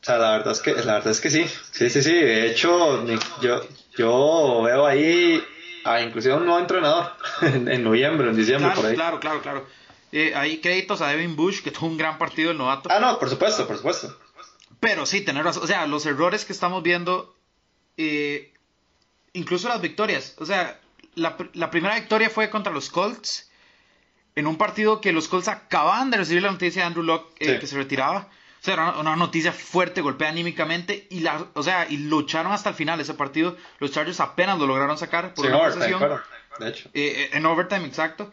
o sea, la verdad es que, la verdad es que sí, sí, sí, sí. De hecho, yo, yo veo ahí a inclusive un nuevo entrenador <laughs> en, noviembre, en diciembre, claro, por ahí. Claro, claro, claro. Eh, hay créditos a Devin Bush, que tuvo un gran partido el novato. Ah, no, por supuesto, por supuesto. Pero sí, tener razón. O sea, los errores que estamos viendo, eh, incluso las victorias. O sea, la, primera victoria fue contra los Colts, en un partido que los Colts acaban de recibir la noticia de Andrew Locke eh, que se retiraba. O sea, era una, noticia fuerte, golpea anímicamente y la, o sea, y lucharon hasta el final ese partido. Los Chargers apenas lo lograron sacar por una overtime, de hecho. Eh, en overtime, exacto.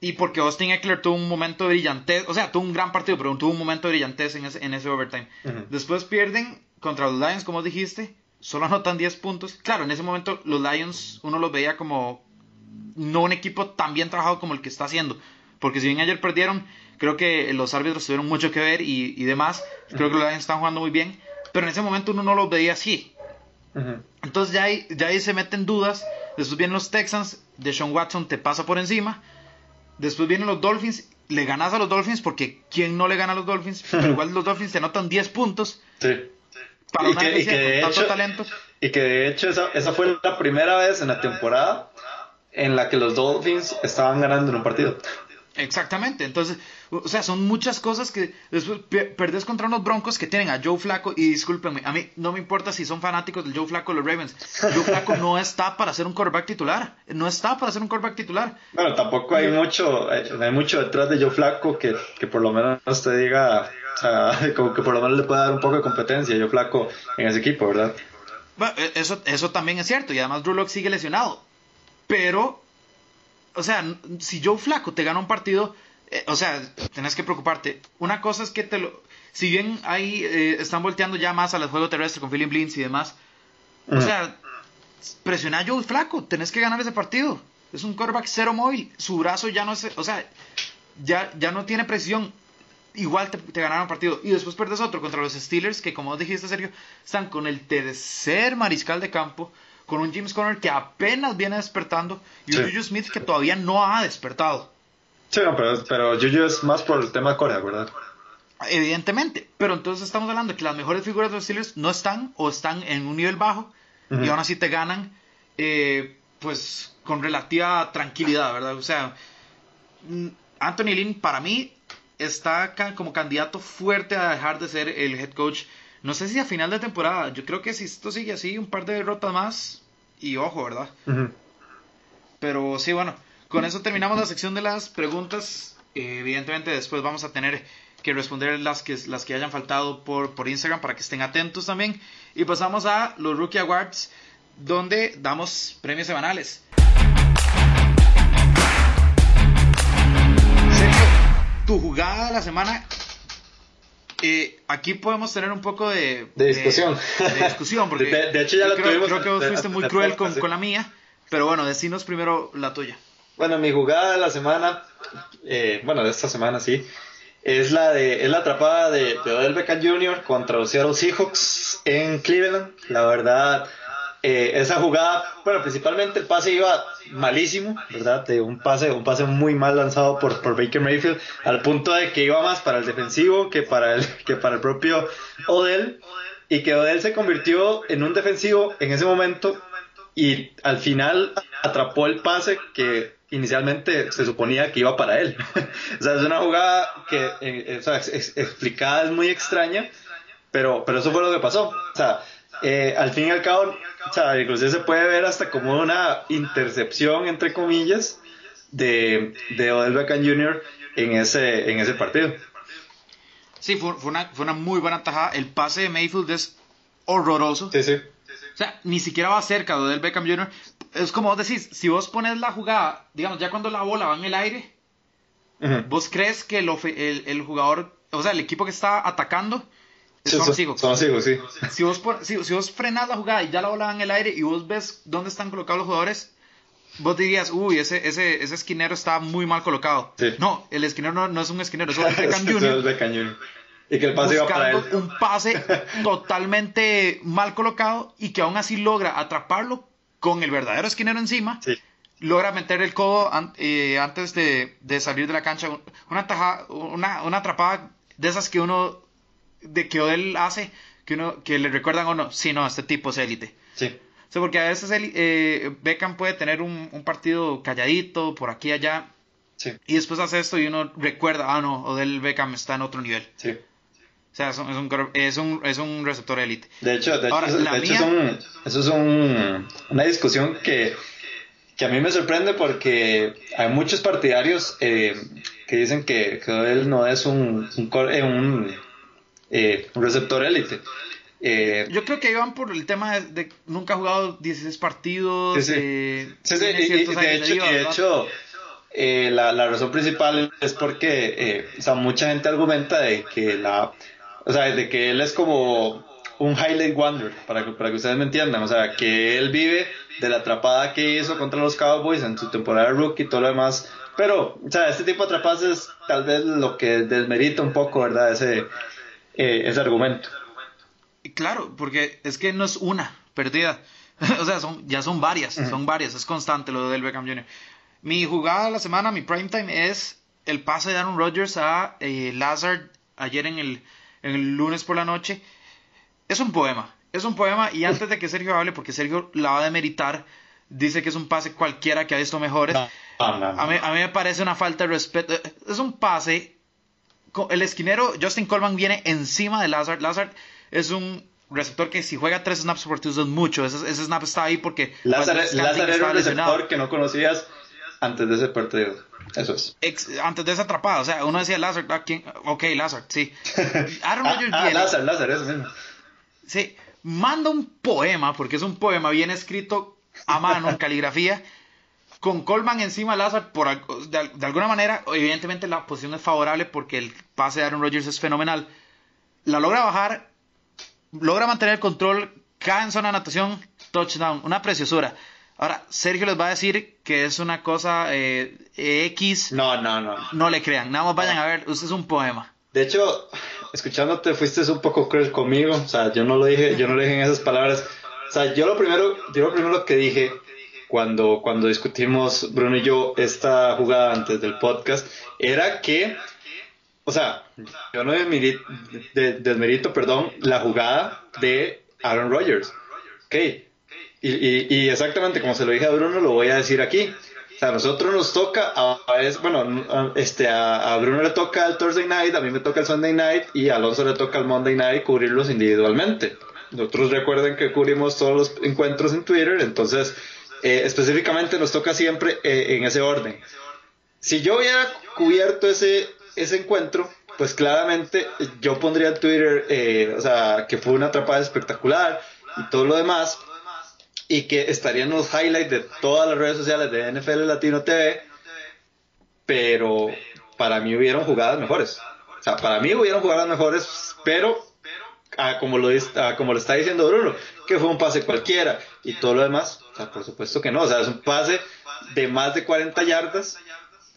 Y porque Austin Eckler tuvo un momento brillante, o sea, tuvo un gran partido, pero tuvo un momento brillante en ese, en ese overtime. Después pierden contra los Lions, como dijiste, solo anotan 10 puntos. Claro, en ese momento los Lions uno los veía como no un equipo tan bien trabajado como el que está haciendo. Porque si bien ayer perdieron, creo que los árbitros tuvieron mucho que ver y, demás. Creo que los Lions están jugando muy bien. Pero en ese momento uno no los veía así. Entonces ya ahí, ya ahí se meten dudas. Después vienen los Texans, de Sean Watson te pasa por encima. Después vienen los Dolphins, le ganas a los Dolphins porque ¿quién no le gana a los Dolphins? <laughs> Pero igual los Dolphins te anotan 10 puntos. Sí. Para y, que, y que de hecho, talento. Y que de hecho esa, esa fue la primera vez en la temporada en la que los Dolphins estaban ganando en un partido. Exactamente, entonces, o sea, son muchas cosas que después perdés contra unos broncos que tienen a Joe Flaco, y discúlpenme, a mí no me importa si son fanáticos del Joe Flaco o los Ravens, Joe Flaco no <laughs> está para ser un quarterback titular, no está para ser un quarterback titular. Bueno, tampoco hay mucho, eh, hay mucho detrás de Joe Flaco que, que por lo menos te diga, o sea, <laughs> como que por lo menos le pueda dar un poco de competencia a Joe Flaco en ese equipo, ¿verdad? Bueno, e-, eso, eso también es cierto, y además Drew Locke sigue lesionado, pero o sea, si Joe Flaco te gana un partido, eh, o sea, tenés que preocuparte. Una cosa es que te lo. Si bien ahí eh, están volteando ya más al juego terrestre con Philip Blins y demás, o sea, presiona a Joe Flaco, tenés que ganar ese partido. Es un quarterback cero móvil, su brazo ya no es. O sea, ya, ya no tiene presión. Igual te, te ganaron partido. Y después perdes otro contra los Steelers, que como dijiste, Sergio, están con el tercer mariscal de campo con un James Conner que apenas viene despertando y un Juju Smith que todavía no ha despertado. Sí, pero, pero Juju es más por el tema de Corea, ¿verdad? Evidentemente, pero entonces estamos hablando de que las mejores figuras de los Steelers no están o están en un nivel bajo y aún así te ganan, eh, pues con relativa tranquilidad, ¿verdad? O sea, mm, Anthony Lynn para mí está como candidato fuerte a dejar de ser el head coach no sé si a final de temporada. Yo creo que si esto sigue así, un par de derrotas más. Y ojo, ¿verdad? Pero sí, bueno. Con eso terminamos la sección de las preguntas. evidentemente después vamos a tener que responder las que, las que hayan faltado por, por Instagram para que estén atentos también. Y pasamos a los Rookie Awards, donde damos premios semanales. Sergio, tu jugada de la semana eh, aquí podemos tener un poco de, de discusión. De, discusión, porque <laughs> de, hecho ya creo, creo que vos fuiste muy cruel con, con, la mía, pero bueno, decinos primero la tuya. Bueno, mi jugada de la semana, eh, bueno, de esta semana sí, es la de es la atrapada de, de Odell Beckham Jr. contra los Seattle Seahawks en Cleveland. La verdad, eh, esa jugada, bueno, principalmente el pase iba malísimo, ¿verdad? De un pase, un pase muy mal lanzado por, por Baker Mayfield, al punto de que iba más para el defensivo que para el, <laughs> que para el propio Odell, y que Odell se convirtió en un defensivo en ese momento y al final atrapó el pase que inicialmente se suponía que iba para él. <laughs> o sea, es una jugada que eh, explicada es muy extraña, pero, pero eso fue lo que pasó. O sea, eh, al fin y al cabo, o sea, inclusive se puede ver hasta como una intercepción, entre comillas, de, de Odell Beckham Jr. en ese, en ese partido. Sí, fue, una, fue una muy buena tajada. El pase de Mayfield es horroroso. Sí, sí. O sea, ni siquiera va cerca de Odell Beckham Jr. Es como vos decís, si vos pones la jugada, digamos, ya cuando la bola va en el aire, vos crees que el, el, el jugador, o sea, el equipo que está atacando son, los Seahawks. Son los Seahawks, sí. Si vos, si, vos frenas la jugada y ya la bola va en el aire y vos ves dónde están colocados los jugadores, vos dirías, uy, ese, ese, ese esquinero está muy mal colocado. No, el esquinero no, no, es un esquinero, es un Beckham Jr. Y que el pase iba para él. un pase <laughs> totalmente mal colocado y que aún así logra atraparlo con el verdadero esquinero encima. Logra meter el codo eh, antes de, de, salir de la cancha. Una, una, una atrapada de esas que uno, de que él hace, que uno, que le recuerdan o no, sí, no, este tipo es élite. Sí. O porque a veces eh, Beckham puede tener un, un, partido calladito, por aquí y allá, sí. y después hace esto y uno recuerda, ah, no, Odell Beckham está en otro nivel. Sí. O sea, es un, es un, es un, receptor élite. De hecho, de hecho, eso, es, un, eso es un, una discusión que, que a mí me sorprende porque hay muchos partidarios eh, que dicen que, que él no es un, un, un, eh, un receptor élite. Eh, Yo creo que iban por el tema de, nunca ha jugado 16 partidos. Sí, sí. Eh, sí, de hecho, de hecho eh, la, la, razón principal es porque o sea, mucha gente argumenta de que la o sea, de que él es como un highlight wonder, para que, para que ustedes me entiendan, o sea, que él vive de la atrapada que hizo contra los Cowboys en su temporada de rookie y todo lo demás, pero, o sea, este tipo de atrapadas es tal vez lo que desmerita un poco, ¿verdad? Ese, ese argumento. Claro, porque es que no es una perdida. <laughs> o sea, son, ya son varias, son varias, es constante lo del Beckham Jr. Mi jugada de la semana, mi prime time, es el pase de Aaron Rodgers a eh, Lazard ayer en el, en el lunes por la noche. Es un poema, es un poema y antes de que Sergio hable, porque Sergio la va a demeritar, dice que es un pase cualquiera que ha visto mejores. A, mí, a mí me parece una falta de respeto. Es un pase. El esquinero Justin Coleman viene encima de Lazard. Lazard es un receptor que si juega tres snaps por es mucho. Ese, ese, snap está ahí porque. Lázaro, era un receptor que no conocías antes de ese partido. Eso es. antes de esa atrapada. O sea, uno decía Lazard. ¿a quién? Ok, Lazard, sí. <laughs> Aaron Rodgers ah, ah, viene. Lazard, Lazard, eso mismo. Sí. Manda un poema, porque es un poema bien escrito a mano, en caligrafía. Con Coleman encima, Lazard, por, de, de alguna manera, evidentemente la posición es favorable porque el pase de Aaron Rodgers es fenomenal. La logra bajar logra mantener el control, cae en zona de natación, touchdown, una preciosura. Ahora, Sergio les va a decir que es una cosa eh, X. No, no, no. No le crean, nada más vayan a ver, usted es un poema. De hecho, escuchándote fuiste un poco cruel conmigo, o sea, yo no lo dije, yo no lo dije en esas palabras. O sea, yo lo primero, yo lo primero que dije cuando, cuando discutimos Bruno y yo esta jugada antes del podcast era que o sea, yo no desmerito, perdón, la jugada de Aaron Rodgers. Ok. Y, y, exactamente como se lo dije a Bruno, lo voy a decir aquí. O sea, a nosotros nos toca, a, bueno, este, a, Bruno le toca el Thursday night, a mí me toca el Sunday night y a Alonso le toca el Monday night cubrirlos individualmente. Nosotros recuerden que cubrimos todos los encuentros en Twitter, entonces eh, específicamente nos toca siempre eh, en ese orden. Si yo hubiera cubierto ese ese encuentro, pues claramente yo pondría en Twitter, eh, o sea, que fue una atrapada espectacular y todo lo demás, y que estarían los highlights de todas las redes sociales de NFL Latino TV, pero para mí hubieron jugadas mejores. O sea, para mí hubieron jugadas mejores, pero ah, como, lo, ah, como lo está diciendo Bruno, que fue un pase cualquiera y todo lo demás, o sea, por supuesto que no, o sea, es un pase de más de 40 yardas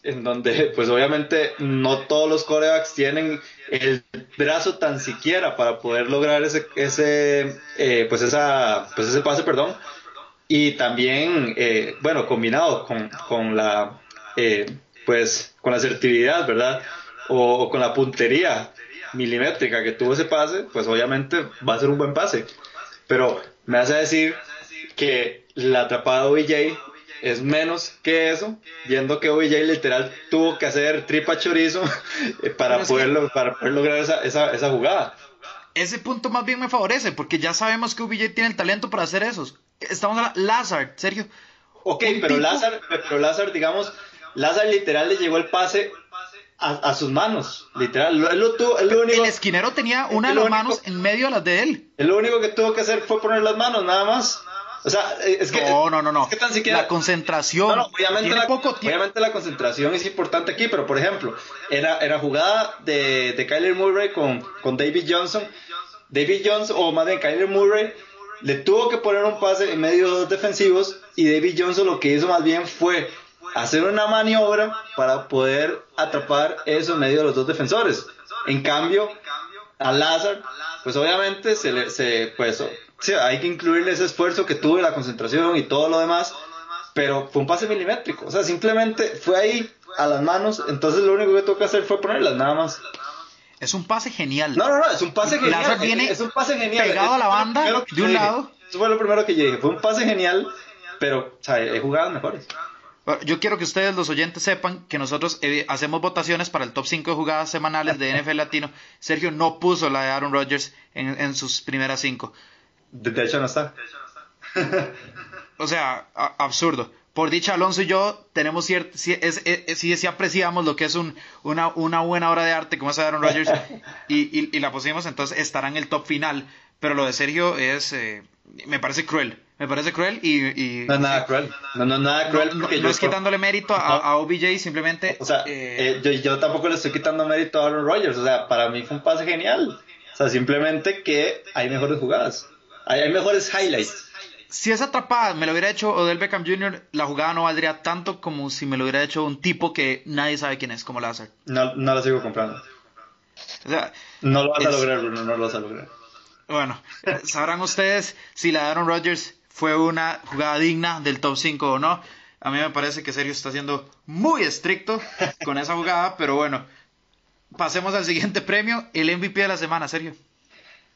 en donde pues obviamente no todos los corebacks tienen el brazo tan siquiera para poder lograr ese, ese eh, pues esa pues ese pase perdón. Y también eh, bueno combinado con, con la eh, pues con la asertividad verdad o, con la puntería milimétrica que tuvo ese pase pues obviamente va a ser un buen pase. Pero me hace decir que la atrapada de OBJ es menos que eso, viendo que OBJ literal tuvo que hacer tripa chorizo <laughs> eh, para, poder, para poder lograr esa, esa, esa, jugada. Ese punto más bien me favorece, porque ya sabemos que OBJ tiene el talento para hacer eso. Estamos a Lazard, Sergio. Ok, pero Lazard, pero Lazard, digamos, Lazard literal le llegó el pase a, sus manos, literal. el esquinero tenía una de las manos en medio de las de él. El único que tuvo que hacer fue poner las manos, nada más. O sea, eh, es que. No, no, no, no. tan siquiera... La concentración. No, obviamente, la, poco obviamente la concentración es importante aquí, pero por ejemplo, era, era jugada de, de Kyler Murray con, con David Johnson. David Johnson, o más bien Kyler Murray, le tuvo que poner un pase en medio de dos defensivos y David Johnson lo que hizo más bien fue hacer una maniobra para poder atrapar eso en medio de los dos defensores. En cambio, a Lazar, pues obviamente se le, se, pues, hay que incluirle ese esfuerzo que tuvo, la concentración y todo lo demás, pero fue un pase milimétrico, o sea, simplemente fue ahí a las manos, entonces lo único que tuvo que hacer fue ponerlas nada más. Es un pase genial. No, no, no, es un pase genial. Viene es un pase genial. Pegado a la banda de un lado. Eso fue lo primero que yo dije. Fue un pase genial, pero o sea, he jugado mejores. Yo quiero que ustedes, los oyentes, sepan que nosotros eh, hacemos votaciones para el top 5 de jugadas semanales de NFL Latino. Sergio no puso la de Aaron Rodgers en, en sus primeras 5. De hecho, no está. o sea, absurdo. Por dicha, Alonso y yo tenemos cierto, sí, sí, apreciamos lo que es un, una, una, buena obra de arte como de Aaron Rodgers y, y, la pusimos, entonces estará en el top final. Pero lo de Sergio es, eh, me parece cruel me parece cruel y... no, nada cruel. No, no, nada cruel. No, no es quitándole mérito a, OBJ, simplemente... O sea, eh, eh, yo, tampoco le estoy quitando mérito a Aaron Rodgers. O sea, para mí fue un pase genial. O sea, simplemente que hay mejores jugadas. Hay, mejores highlights. Si esa atrapada me lo hubiera hecho Odell Beckham Jr., la jugada no valdría tanto como si me lo hubiera hecho un tipo que nadie sabe quién es, como Lazar. No, no la sigo comprando. O sea, no lo vas a lograr, Bruno, no lo vas a lograr. Bueno, sabrán ustedes si la de Aaron Rodgers fue una jugada digna del top 5 o no. A mí me parece que Sergio está siendo muy estricto con esa jugada, pero bueno, pasemos al siguiente premio, el MVP de la semana, Sergio.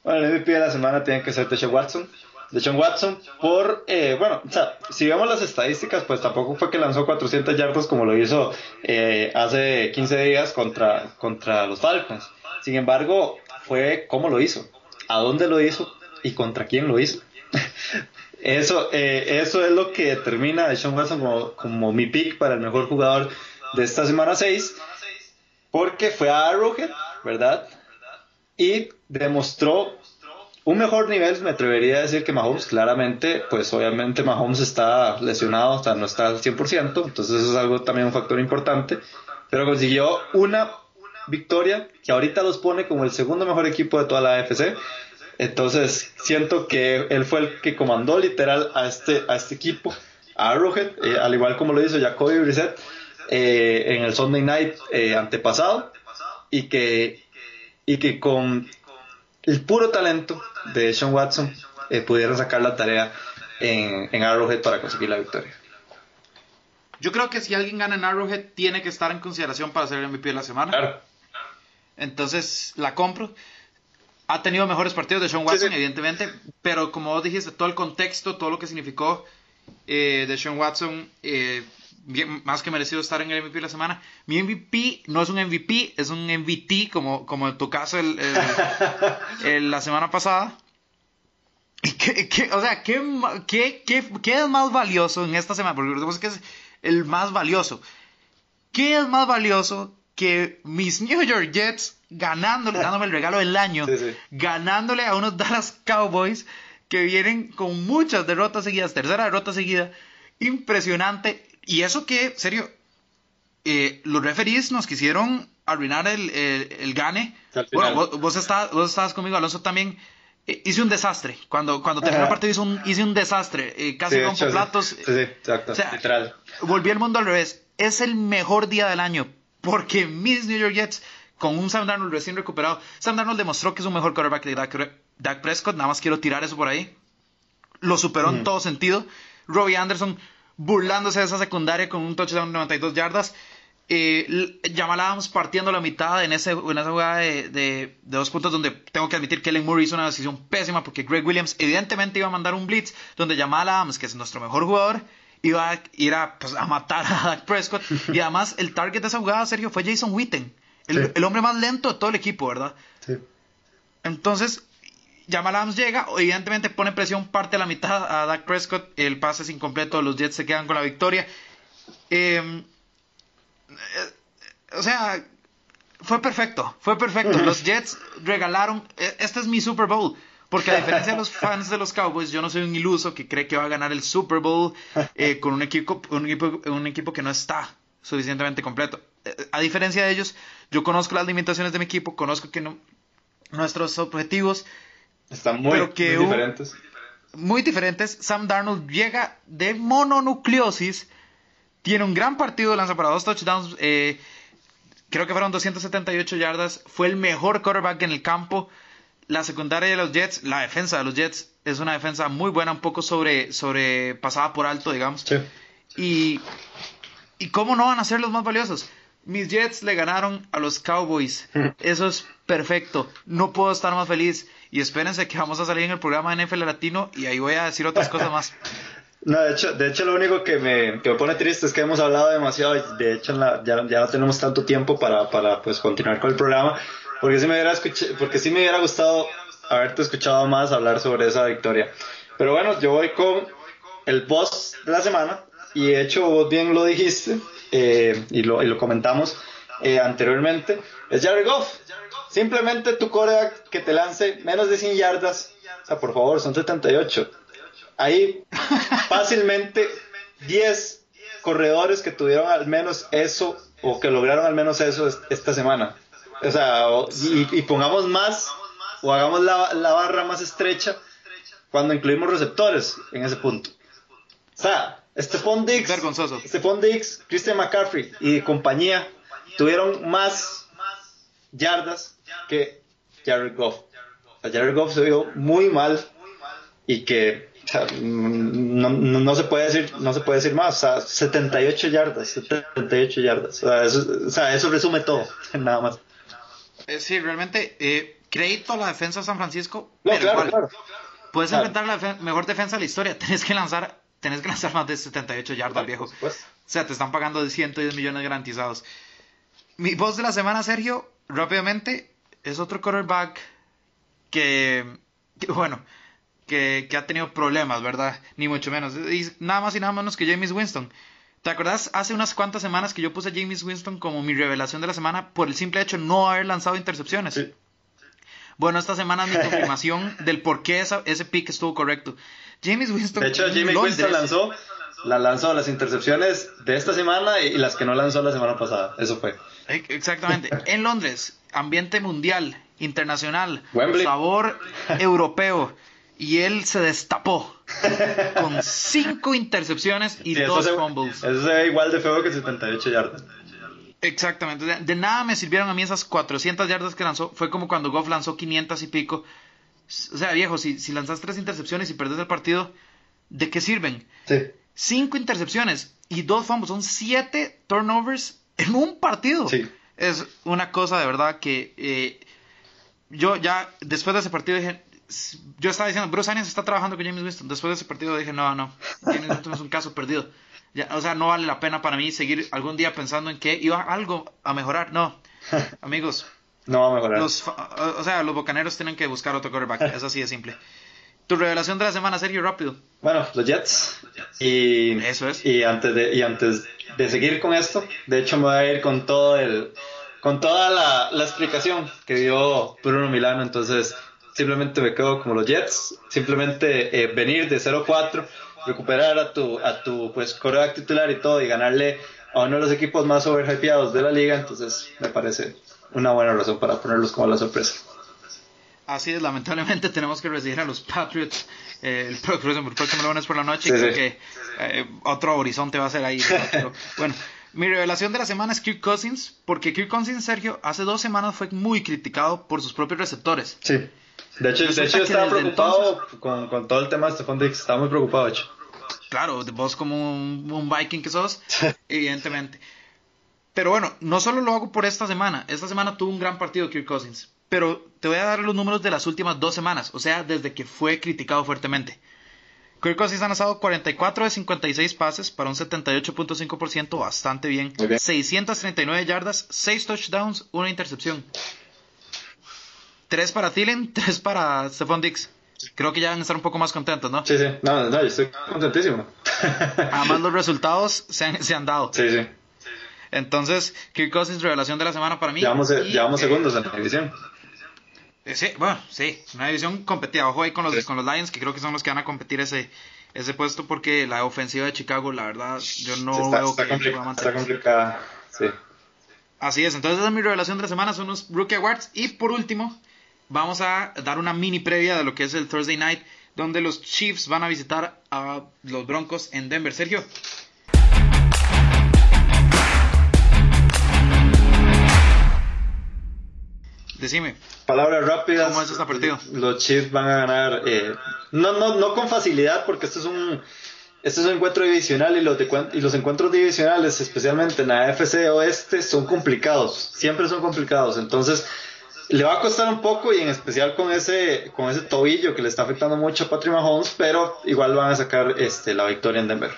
Bueno, el MVP de la semana tiene que ser Deshaun Watson. Deshaun Watson por, eh, bueno, o sea, si vemos las estadísticas, pues tampoco fue que lanzó 400 yardas como lo hizo eh, hace 15 días contra, contra los Falcons. Sin embargo, fue cómo lo hizo, a dónde lo hizo y contra quién lo hizo. <laughs> Eso, eh, eso es lo que determina a Sean Watson como, como, mi pick para el mejor jugador de esta semana 6, porque fue a Arrowhead, ¿verdad? Y demostró un mejor nivel, me atrevería a decir que Mahomes, claramente, pues obviamente Mahomes está lesionado, o no está al 100%, entonces eso es algo también un factor importante, pero consiguió una victoria que ahorita los pone como el segundo mejor equipo de toda la AFC entonces, siento que él fue el que comandó literal a este, a este equipo, a Arrowhead, eh, al igual como lo hizo Jacoby Brissett eh, en el Sunday Night eh, antepasado, y que, y que con el puro talento de Sean Watson pudieron sacar la tarea en, en Arrowhead para conseguir la victoria. Yo creo que si alguien gana en Arrowhead, tiene que estar en consideración para ser el MVP de la semana. Claro. Entonces, la compro ha tenido mejores partidos de Sean Watson, evidentemente, pero como vos dijiste, todo el contexto, todo lo que significó eh, de Sean Watson, eh, más que merecido estar en el MVP de la semana. Mi MVP no es un MVP, es un MVP, como, como en tu caso el, <laughs> la semana pasada. o sea, ¿qué, qué, qué, es más valioso en esta semana? Porque recordemos que es el más valioso. ¿Qué es más valioso que mis New York Jets ganándole, <laughs> dándome el regalo del año, ganándole a unos Dallas Cowboys que vienen con muchas derrotas seguidas, tercera derrota seguida, impresionante. Y eso que, serio, eh, los referees nos quisieron arruinar el, el, gane. Bueno, vos, vos, estabas, conmigo, Alonso también. Eh, hice un desastre. Cuando, cuando terminó el partido hice un, hice un desastre. Eh, casi rompo platos. Sí, sí, exacto. literal. Volví al mundo al revés. Es el mejor día del año. Porque mis New York Jets con un Sam Darnold recién recuperado. Sam Darnold demostró que es un mejor quarterback de Dak, Prescott, nada más quiero tirar eso por ahí. Lo superó en todo sentido. Robbie Anderson burlándose de esa secundaria con un touchdown de 92 yardas. Eh, Jamal Adams partiendo la mitad en, ese, en esa jugada de, dos puntos donde tengo que admitir que Ellen Murray hizo una decisión pésima porque Greg Williams evidentemente iba a mandar un blitz donde Jamal Adams, que es nuestro mejor jugador, iba a ir a, pues, a matar a Dak Prescott. y además el target de esa jugada, Sergio, fue Jason Witten. El, hombre más lento de todo el equipo, ¿verdad? Sí. Entonces, Jamal Adams llega, evidentemente pone presión, parte a la mitad a Dak Prescott, el pase es incompleto, los Jets se quedan con la victoria. Em, eh, o sea, fue perfecto, fue perfecto. Los Jets regalaron, e, este es mi Super Bowl. Porque a diferencia de los <laughs> fans de los Cowboys, yo no soy un iluso que cree que va a ganar el Super Bowl eh, <laughs> con un equipo, un equipo, un equipo que no está suficientemente completo. Eh, a diferencia de ellos, yo conozco las limitaciones de mi equipo, conozco que no, nuestros objetivos están muy, diferentes. muy diferentes. Sam Darnold llega de mononucleosis, tiene un gran partido, lanza para dos touchdowns, eh, creo que fueron 278 yardas, fue el mejor quarterback en el campo. La secundaria de los Jets, la defensa de los Jets es una defensa muy buena, un poco sobre, sobre pasada por alto, digamos. Y, y cómo no van a ser los más valiosos. Mis Jets le ganaron a los Cowboys. <laughs> Eso es perfecto. No puedo estar más feliz. Y espérense que vamos a salir en el programa de NFL Latino y ahí voy a decir otras cosas más. <laughs> No, de hecho, de hecho lo único que me, que me pone triste es que hemos hablado demasiado y de hecho ya, ya, no tenemos tanto tiempo para, para pues, continuar con el programa porque sí, me hubiera porque sí me hubiera gustado haberte escuchado más hablar sobre esa victoria. Pero bueno, yo voy con el boss de la semana y de hecho vos bien lo dijiste eh, y, lo, comentamos eh, anteriormente, es Jared Goff. Simplemente tu coreback que te lance menos de 100 yardas, o sea, por favor, son 78 hay <laughs> fácilmente 10 corredores que tuvieron al menos eso o que lograron al menos eso esta semana. O sea, y, pongamos más o hagamos la, la, barra más estrecha cuando incluimos receptores en ese punto. O sea, Stephon Diggs, Stephon Diggs, Christian McCaffrey y compañía tuvieron más yardas que Jared Goff. O Jared Goff se vio muy mal y que no, no, se puede decir, no se puede decir más. O sea, 78 yardas, 78 yardas. O sea, eso, resume todo, <laughs> nada más. Eh, sí, realmente, eh, crédito a la defensa de San Francisco. pero igual, Puedes enfrentar la mejor defensa de la historia. <laughs> Tenés que lanzar, tenés que lanzar más de 78 yardas, viejo. O sea, te están pagando de 110 millones garantizados. Mi voz de la semana, Sergio, rápidamente, es otro quarterback que bueno, que, ha tenido problemas, ¿verdad? Ni mucho menos. Y nada más y nada menos que James Winston. ¿Te acuerdas hace unas cuantas semanas que yo puse a James Winston como mi revelación de la semana por el simple hecho de no haber lanzado intercepciones? Sí. Bueno, esta semana es mi <laughs> confirmación del por qué ese pick estuvo correcto. James Winston. De hecho, James Winston lanzó, la lanzó las intercepciones de esta semana y las que no lanzó la semana pasada. Eso fue. Exactamente. en Londres, ambiente mundial, internacional, sabor europeo y él se destapó con cinco intercepciones y dos fumbles. Eso se ve igual de feo que 78 yardas. Exactamente. De, nada me sirvieron a mí esas 400 yardas que lanzó. Fue como cuando Goff lanzó 500 y pico. O sea, viejo, si, si lanzas tres intercepciones y perdes el partido, ¿de qué sirven? Sí. Cinco intercepciones y dos fumbles. Son siete turnovers en un partido. Sí. Es una cosa de verdad que eh, yo ya después de ese partido dije, yo estaba diciendo, Bruce Arians está trabajando con James Winston. Después de ese partido dije, no, no, James Winston es un caso perdido. o sea, no vale la pena para mí seguir algún día pensando en que iba algo a mejorar. No, <laughs> amigos. No va a mejorar. o sea, los bocaneros tienen que buscar otro quarterback. <laughs> Es así de simple. Tu revelación de la semana, Sergio, rápido. Bueno, los Jets. Y, Eso es. Y antes, de, y antes de seguir con esto, de hecho me voy a ir con todo el con toda la, la explicación que dio Bruno Milano. Entonces, simplemente me quedo como los Jets, simplemente eh, venir de 0-4, recuperar a tu, a tu pues, coreback titular y todo y ganarle a uno de los equipos más overhypeados de la liga, entonces me parece una buena razón para ponerlos como la sorpresa. Así es, lamentablemente <laughs> tenemos que recibir a los Patriots eh, el, próximo, lunes por la noche y creo que eh, otro horizonte va a ser ahí. <laughs> bueno, mi revelación de la semana es Kirk Cousins, porque Kirk Cousins, Sergio, hace dos semanas fue muy criticado por sus propios receptores. Sí. De hecho, de hecho estaba preocupado con, con, todo el tema de Stephon Diggs, estaba muy preocupado, de hecho. Claro, vos como un, Viking que sos, <laughs> evidentemente. Pero bueno, no solo lo hago por esta semana. Esta semana tuvo un gran partido Kirk Cousins. Pero te voy a dar los números de las últimas dos semanas, o sea, desde que fue criticado fuertemente. Kirk Cousins ha lanzado 44 de 56 pases para un 78.5%, bastante bien. 639 yardas, 6 touchdowns, una intercepción. Tres para Thielen, <laughs> tres para Stephon Dix. Creo que ya van a estar un poco más contentos, ¿no? Sí, sí. No, no, yo estoy contentísimo. Además, <laughs> los resultados se han, dado. Sí, sí. Entonces, Kirk Cousins, revelación de la semana para mí. Llevamos, eh, llevamos eh, segundos en la división. Eh, sí, bueno, sí. Una división competida. Ojo ahí con los, con los Lions, que creo que son los que van a competir ese, ese puesto, porque la ofensiva de Chicago, la verdad, yo no veo que pueda mantener. Está complicada, sí. Así es. Entonces, esa es mi revelación de la semana. Son los Rookie Awards. Y por último vamos a dar una mini previa de lo que es el Thursday Night donde los Chiefs van a visitar a los Broncos en Denver. Sergio. Decime. Palabras rápidas. ¿Cómo es este partido? Los Chiefs van a ganar. Eh, no, no, no con facilidad, porque esto es un. Este es un encuentro divisional y los, y los encuentros divisionales, especialmente en la AFC Oeste, son complicados. Siempre son complicados. Entonces, le va a costar un poco y en especial con ese, con ese tobillo que le está afectando mucho a Patrick Mahomes, pero igual van a sacar este, la victoria en Denver.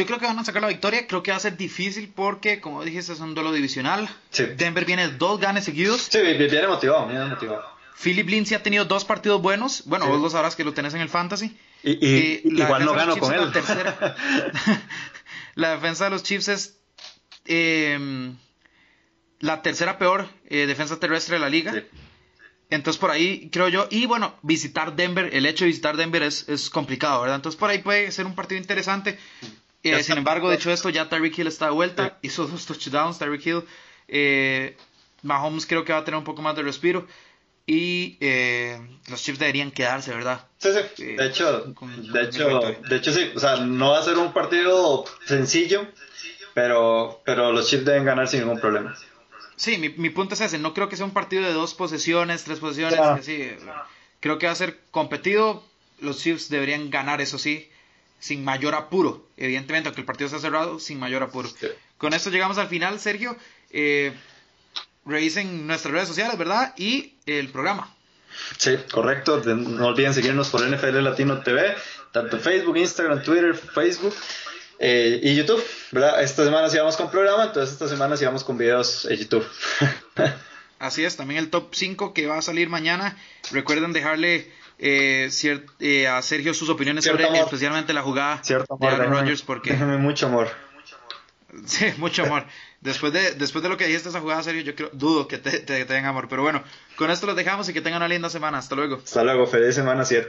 Yo creo que van a sacar la victoria. Creo que va a ser difícil porque, como dijiste, es un duelo divisional. Denver viene dos ganes seguidos. Sí, viene motivado, viene motivado. Philip Lindsay ha tenido dos partidos buenos. Bueno, vos lo sabrás que lo tenés en el fantasy. Y, eh, igual no gano con él. <laughs> La defensa de los Chiefs es em, la tercera peor eh, defensa terrestre de la liga. Entonces por ahí creo yo, y bueno, visitar Denver, el hecho de visitar Denver es, es complicado, ¿verdad? Entonces por ahí puede ser un partido interesante. Eh, sin embargo, de hecho esto, ya Tyreek Hill está de vuelta, hizo dos touchdowns, Tyreek Hill. Eh, Mahomes creo que va a tener un poco más de respiro. Y eh, los Chiefs deberían quedarse, ¿verdad? Sí, sí. de hecho, de, hecho de hecho, sí. O sea, no va a ser un partido sencillo, pero, pero los Chiefs deben ganar sin ningún problema. Sí, mi, mi punto es ese. No creo que sea un partido de dos posesiones, tres posesiones. Creo que va a ser competido. Los Chiefs deberían ganar, eso sí sin mayor apuro. Evidentemente, aunque el partido está cerrado, sin mayor apuro. Con esto llegamos al final, Sergio. Eh, revisen nuestras redes sociales, ¿verdad? Y el programa. Sí, correcto. No olviden seguirnos por NFL Latino TV, tanto Facebook, Instagram, Twitter, Facebook eh, y YouTube, ¿verdad? Esta semana sí vamos con programa, entonces esta semana sí vamos con videos en YouTube. <laughs> Así es, también el top 5 que va a salir mañana. Recuerden dejarle eh, eh, a Sergio sus opiniones sobre especialmente la jugada de Aaron Rodgers porque mucho amor. <laughs> Sí, mucho amor. Después de, después de lo que dijiste esa jugada, Sergio, yo creo, dudo que te, te, tengan amor. Pero bueno, con esto los dejamos y que tengan una linda semana. Hasta luego. Hasta luego, feliz semana 7.